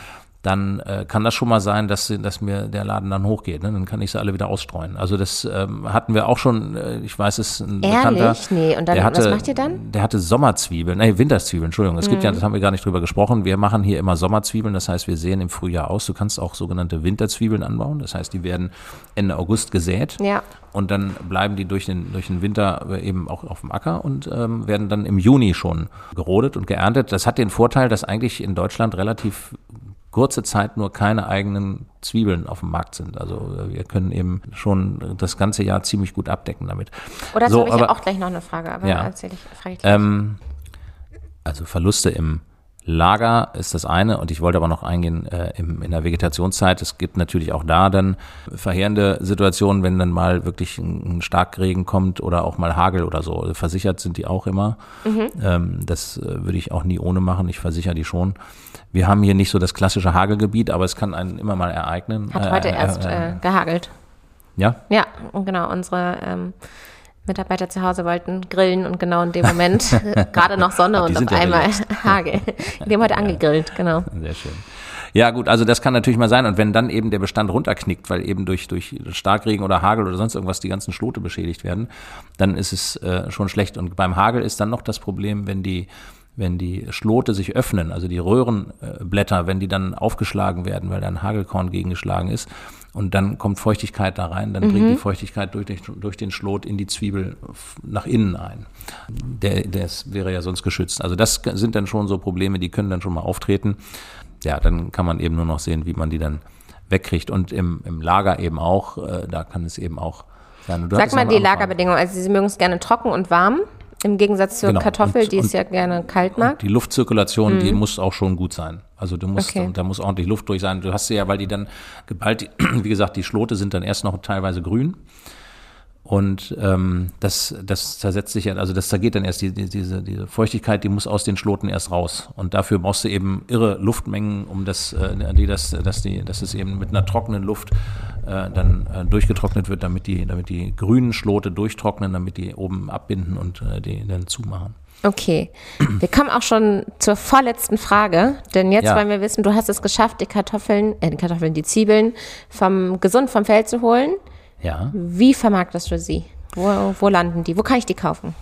dann äh, kann das schon mal sein, dass, dass mir der Laden dann hochgeht. Ne? Dann kann ich sie alle wieder ausstreuen. Also das ähm, hatten wir auch schon, äh, ich weiß es, ein Ehrlich? Bekannter. Nee, und dann, hatte, was macht ihr dann? Der hatte Sommerzwiebeln, nee, Winterzwiebeln, Entschuldigung. Es mhm. gibt ja, das haben wir gar nicht drüber gesprochen, wir machen hier immer Sommerzwiebeln, das heißt, wir sehen im Frühjahr aus. Du kannst auch sogenannte Winterzwiebeln anbauen, das heißt, die werden Ende August gesät. Ja. Und dann bleiben die durch den, durch den Winter eben auch auf dem Acker und ähm, werden dann im Juni schon gerodet und geerntet. Das hat den Vorteil, dass eigentlich in Deutschland relativ kurze Zeit nur keine eigenen Zwiebeln auf dem Markt sind. Also äh, wir können eben schon das ganze Jahr ziemlich gut abdecken damit. Oder so, habe ich aber, ja auch gleich noch eine Frage, aber ja, erzähle ich, frage ich ähm, Also Verluste im Lager ist das eine und ich wollte aber noch eingehen äh, im, in der Vegetationszeit. Es gibt natürlich auch da dann verheerende Situationen, wenn dann mal wirklich ein, ein Starkregen kommt oder auch mal Hagel oder so. Also versichert sind die auch immer. Mhm. Ähm, das äh, würde ich auch nie ohne machen. Ich versichere die schon. Wir haben hier nicht so das klassische Hagelgebiet, aber es kann einen immer mal ereignen. Hat heute äh, erst äh, äh, gehagelt. Ja? Ja, genau. Unsere ähm, Mitarbeiter zu Hause wollten grillen und genau in dem Moment gerade noch Sonne und auf einmal Hagel. Die haben heute angegrillt, genau. Sehr schön. Ja, gut, also das kann natürlich mal sein. Und wenn dann eben der Bestand runterknickt, weil eben durch, durch Starkregen oder Hagel oder sonst irgendwas die ganzen Schlote beschädigt werden, dann ist es äh, schon schlecht. Und beim Hagel ist dann noch das Problem, wenn die wenn die Schlote sich öffnen, also die Röhrenblätter, wenn die dann aufgeschlagen werden, weil da ein Hagelkorn gegengeschlagen ist, und dann kommt Feuchtigkeit da rein, dann mhm. bringt die Feuchtigkeit durch, durch, den Schlot in die Zwiebel nach innen ein. Der, der wäre ja sonst geschützt. Also das sind dann schon so Probleme, die können dann schon mal auftreten. Ja, dann kann man eben nur noch sehen, wie man die dann wegkriegt. Und im, im Lager eben auch, äh, da kann es eben auch sein. Sag mal die Lagerbedingungen. Also Sie mögen es gerne trocken und warm. Im Gegensatz zur genau. Kartoffel, und, die es ja gerne kalt mag. Die Luftzirkulation, mhm. die muss auch schon gut sein. Also du musst, okay. da muss ordentlich Luft durch sein. Du hast sie ja, weil die dann geballt, wie gesagt, die Schlote sind dann erst noch teilweise grün. Und ähm, das, das zersetzt sich ja, also das zergeht dann erst, die, die, diese, diese Feuchtigkeit, die muss aus den Schloten erst raus. Und dafür brauchst du eben irre Luftmengen, um das, äh, die, das, dass, die, dass es eben mit einer trockenen Luft äh, dann äh, durchgetrocknet wird, damit die, damit die grünen Schlote durchtrocknen, damit die oben abbinden und äh, die dann zumachen. Okay, wir kommen auch schon zur vorletzten Frage, denn jetzt ja. wollen wir wissen, du hast es geschafft, die Kartoffeln, äh, die Kartoffeln, die Zwiebeln vom gesund vom Feld zu holen. Ja. Wie vermarktest du sie? Wo, wo landen die? Wo kann ich die kaufen?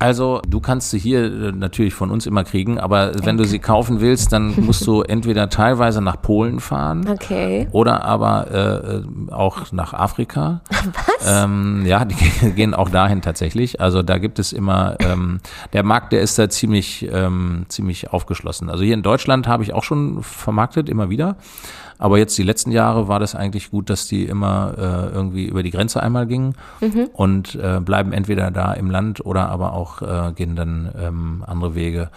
Also du kannst sie hier äh, natürlich von uns immer kriegen, aber wenn du sie kaufen willst, dann musst du entweder teilweise nach Polen fahren okay. oder aber äh, äh auch nach Afrika. Was? Ähm, ja, die gehen auch dahin tatsächlich. Also da gibt es immer, ähm, der Markt, der ist da ziemlich, ähm, ziemlich aufgeschlossen. Also hier in Deutschland habe ich auch schon vermarktet, immer wieder. Aber jetzt die letzten Jahre war das eigentlich gut, dass die immer äh, irgendwie über die Grenze einmal gingen mhm. und äh, bleiben entweder da im Land oder aber auch äh, gehen dann ähm, andere Wege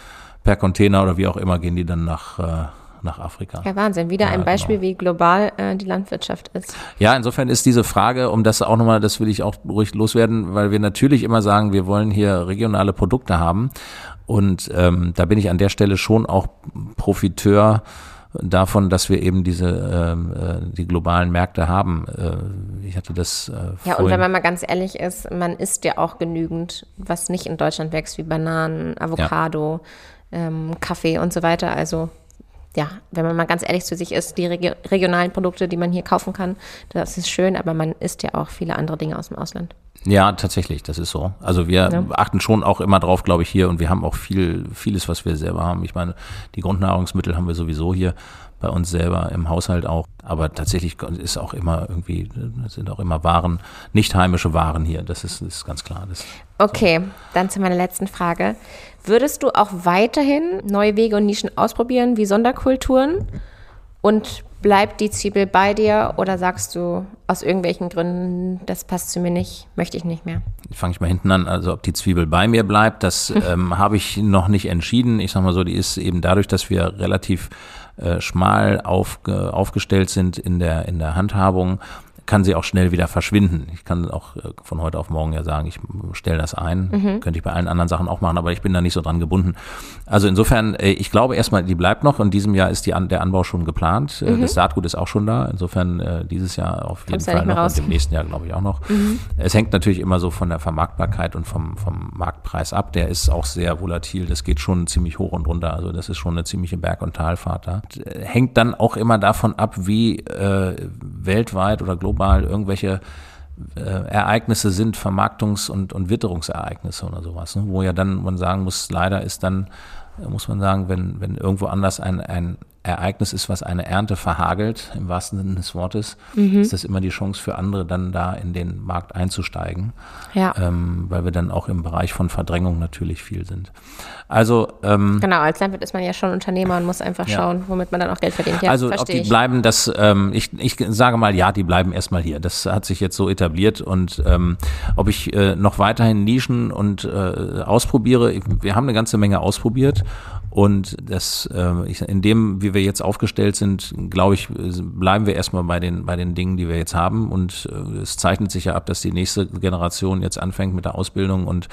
per Container oder wie auch immer gehen die dann nach äh, nach Afrika. Ja, Wahnsinn. Wieder ein Beispiel, genau. wie global äh, die Landwirtschaft ist. Ja, insofern ist diese Frage, um das auch nochmal, das will ich auch ruhig loswerden, weil wir natürlich immer sagen, wir wollen hier regionale Produkte haben. Und ähm, da bin ich an der Stelle schon auch Profiteur davon, dass wir eben diese ähm, äh, die globalen Märkte haben. Äh, ich hatte das. Äh, ja, und wenn man mal ganz ehrlich ist, man isst ja auch genügend, was nicht in Deutschland wächst, wie Bananen, Avocado, ja. ähm, Kaffee und so weiter. Also ja, wenn man mal ganz ehrlich zu sich ist, die Regi regionalen Produkte, die man hier kaufen kann, das ist schön, aber man isst ja auch viele andere Dinge aus dem Ausland. Ja, tatsächlich, das ist so. Also wir ja. achten schon auch immer drauf, glaube ich, hier und wir haben auch viel, vieles, was wir selber haben. Ich meine, die Grundnahrungsmittel haben wir sowieso hier bei uns selber im Haushalt auch. Aber tatsächlich ist auch immer irgendwie, sind auch immer Waren, nicht heimische Waren hier. Das ist, ist ganz klar. Das, okay, so. dann zu meiner letzten Frage. Würdest du auch weiterhin neue Wege und Nischen ausprobieren, wie Sonderkulturen? Und bleibt die Zwiebel bei dir oder sagst du aus irgendwelchen Gründen, das passt zu mir nicht, möchte ich nicht mehr? Fange ich mal hinten an, also ob die Zwiebel bei mir bleibt, das ähm, habe ich noch nicht entschieden. Ich sage mal so, die ist eben dadurch, dass wir relativ äh, schmal auf, aufgestellt sind in der, in der Handhabung, kann sie auch schnell wieder verschwinden. Ich kann auch äh, von heute auf morgen ja sagen, ich stelle das ein. Mhm. Könnte ich bei allen anderen Sachen auch machen, aber ich bin da nicht so dran gebunden. Also insofern, äh, ich glaube erstmal, die bleibt noch. In diesem Jahr ist die, der Anbau schon geplant. Äh, mhm. Das Saatgut ist auch schon da. Insofern dieses Jahr auf jeden Kommst Fall noch raus. und im nächsten Jahr glaube ich auch noch. Mhm. Es hängt natürlich immer so von der Vermarktbarkeit und vom, vom Marktpreis ab. Der ist auch sehr volatil. Das geht schon ziemlich hoch und runter. Also das ist schon eine ziemliche Berg- und Talfahrt da. Hängt dann auch immer davon ab, wie äh, weltweit oder global global irgendwelche äh, Ereignisse sind, Vermarktungs- und, und Witterungsereignisse oder sowas, ne? wo ja dann man sagen muss, leider ist dann, muss man sagen, wenn, wenn irgendwo anders ein, ein Ereignis ist, was eine Ernte verhagelt, im wahrsten Sinne des Wortes, mhm. ist das immer die Chance für andere, dann da in den Markt einzusteigen. Ja. Ähm, weil wir dann auch im Bereich von Verdrängung natürlich viel sind. Also ähm, genau, als Landwirt ist man ja schon Unternehmer und muss einfach ja. schauen, womit man dann auch Geld verdient. Ja, also ob die ich. bleiben, das ähm, ich, ich sage mal, ja, die bleiben erstmal hier. Das hat sich jetzt so etabliert und ähm, ob ich äh, noch weiterhin Nischen und äh, ausprobiere, wir haben eine ganze Menge ausprobiert und das, äh, in dem, wie wir jetzt aufgestellt sind, glaube ich, bleiben wir erstmal bei den, bei den Dingen, die wir jetzt haben. Und äh, es zeichnet sich ja ab, dass die nächste Generation jetzt anfängt mit der Ausbildung und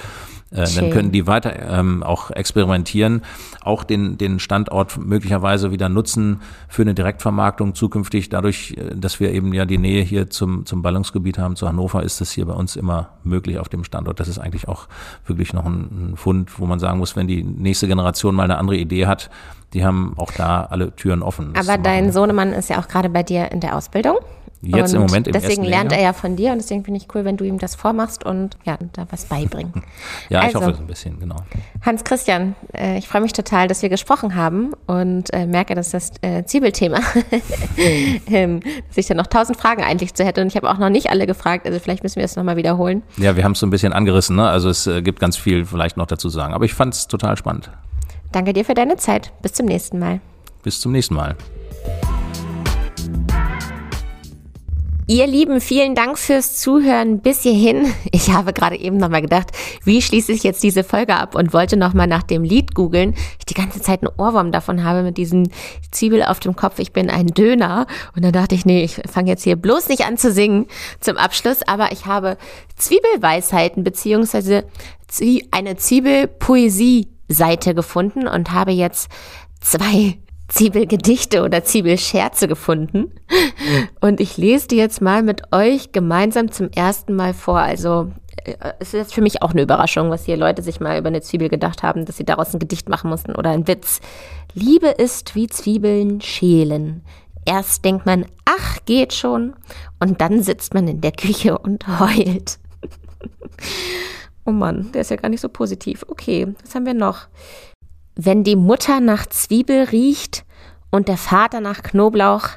äh, dann können die weiter ähm, auch experimentieren, auch den, den Standort möglicherweise wieder nutzen für eine Direktvermarktung zukünftig. Dadurch, äh, dass wir eben ja die Nähe hier zum, zum Ballungsgebiet haben, zu Hannover, ist das hier bei uns immer möglich auf dem Standort. Das ist eigentlich auch wirklich noch ein, ein Fund, wo man sagen muss, wenn die nächste Generation mal eine andere Idee hat, die haben auch da alle Türen offen. Aber dein Sohnemann ist ja auch gerade bei dir in der Ausbildung. Jetzt und im Moment im Deswegen lernt er ja von dir und deswegen finde ich cool, wenn du ihm das vormachst und ja, da was beibringen. Ja, ich Also. hoffe so ein bisschen, genau. Hans Christian, äh, ich freue mich total, dass wir gesprochen haben und äh, merke, dass das äh, Zwiebelthema, ähm, dass ich da noch tausend Fragen eigentlich zu hätte und ich habe auch noch nicht alle gefragt, also vielleicht müssen wir es nochmal wiederholen. Ja, wir haben es so ein bisschen angerissen, ne? Also es äh, gibt ganz viel vielleicht noch dazu zu sagen. Aber ich fand es total spannend. Danke dir für deine Zeit. Bis zum nächsten Mal. Bis zum nächsten Mal. Ihr Lieben, vielen Dank fürs Zuhören bis hierhin. Ich habe gerade eben nochmal gedacht, wie schließe ich jetzt diese Folge ab und wollte nochmal nach dem Lied googeln. Ich die ganze Zeit einen Ohrwurm davon habe mit diesem Zwiebel auf dem Kopf. Ich bin ein Döner. Und dann dachte ich, nee, ich fange jetzt hier bloß nicht an zu singen zum Abschluss. Aber ich habe Zwiebelweisheiten beziehungsweise eine Zwiebelpoesie-Seite gefunden und habe jetzt zwei Zwiebelgedichte oder Zwiebelscherze gefunden. Und ich lese die jetzt mal mit euch gemeinsam zum ersten Mal vor. Also äh, es ist für mich auch eine Überraschung, was hier Leute sich mal über eine Zwiebel gedacht haben, dass sie daraus ein Gedicht machen mussten oder ein Witz. Liebe ist wie Zwiebeln schälen. Erst denkt man, ach, geht schon. Und dann sitzt man in der Küche und heult. oh Mann, der ist ja gar nicht so positiv. Okay, was haben wir noch? Wenn die Mutter nach Zwiebel riecht und der Vater nach Knoblauch,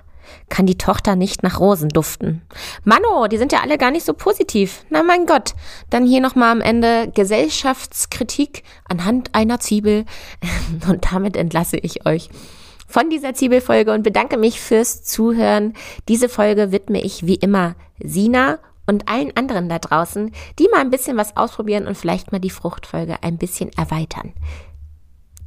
kann die Tochter nicht nach Rosen duften. Mano, die sind ja alle gar nicht so positiv. Na mein Gott. Dann hier nochmal am Ende Gesellschaftskritik anhand einer Zwiebel. Und damit entlasse ich euch von dieser Zwiebelfolge und bedanke mich fürs Zuhören. Diese Folge widme ich wie immer Sina und allen anderen da draußen, die mal ein bisschen was ausprobieren und vielleicht mal die Fruchtfolge ein bisschen erweitern.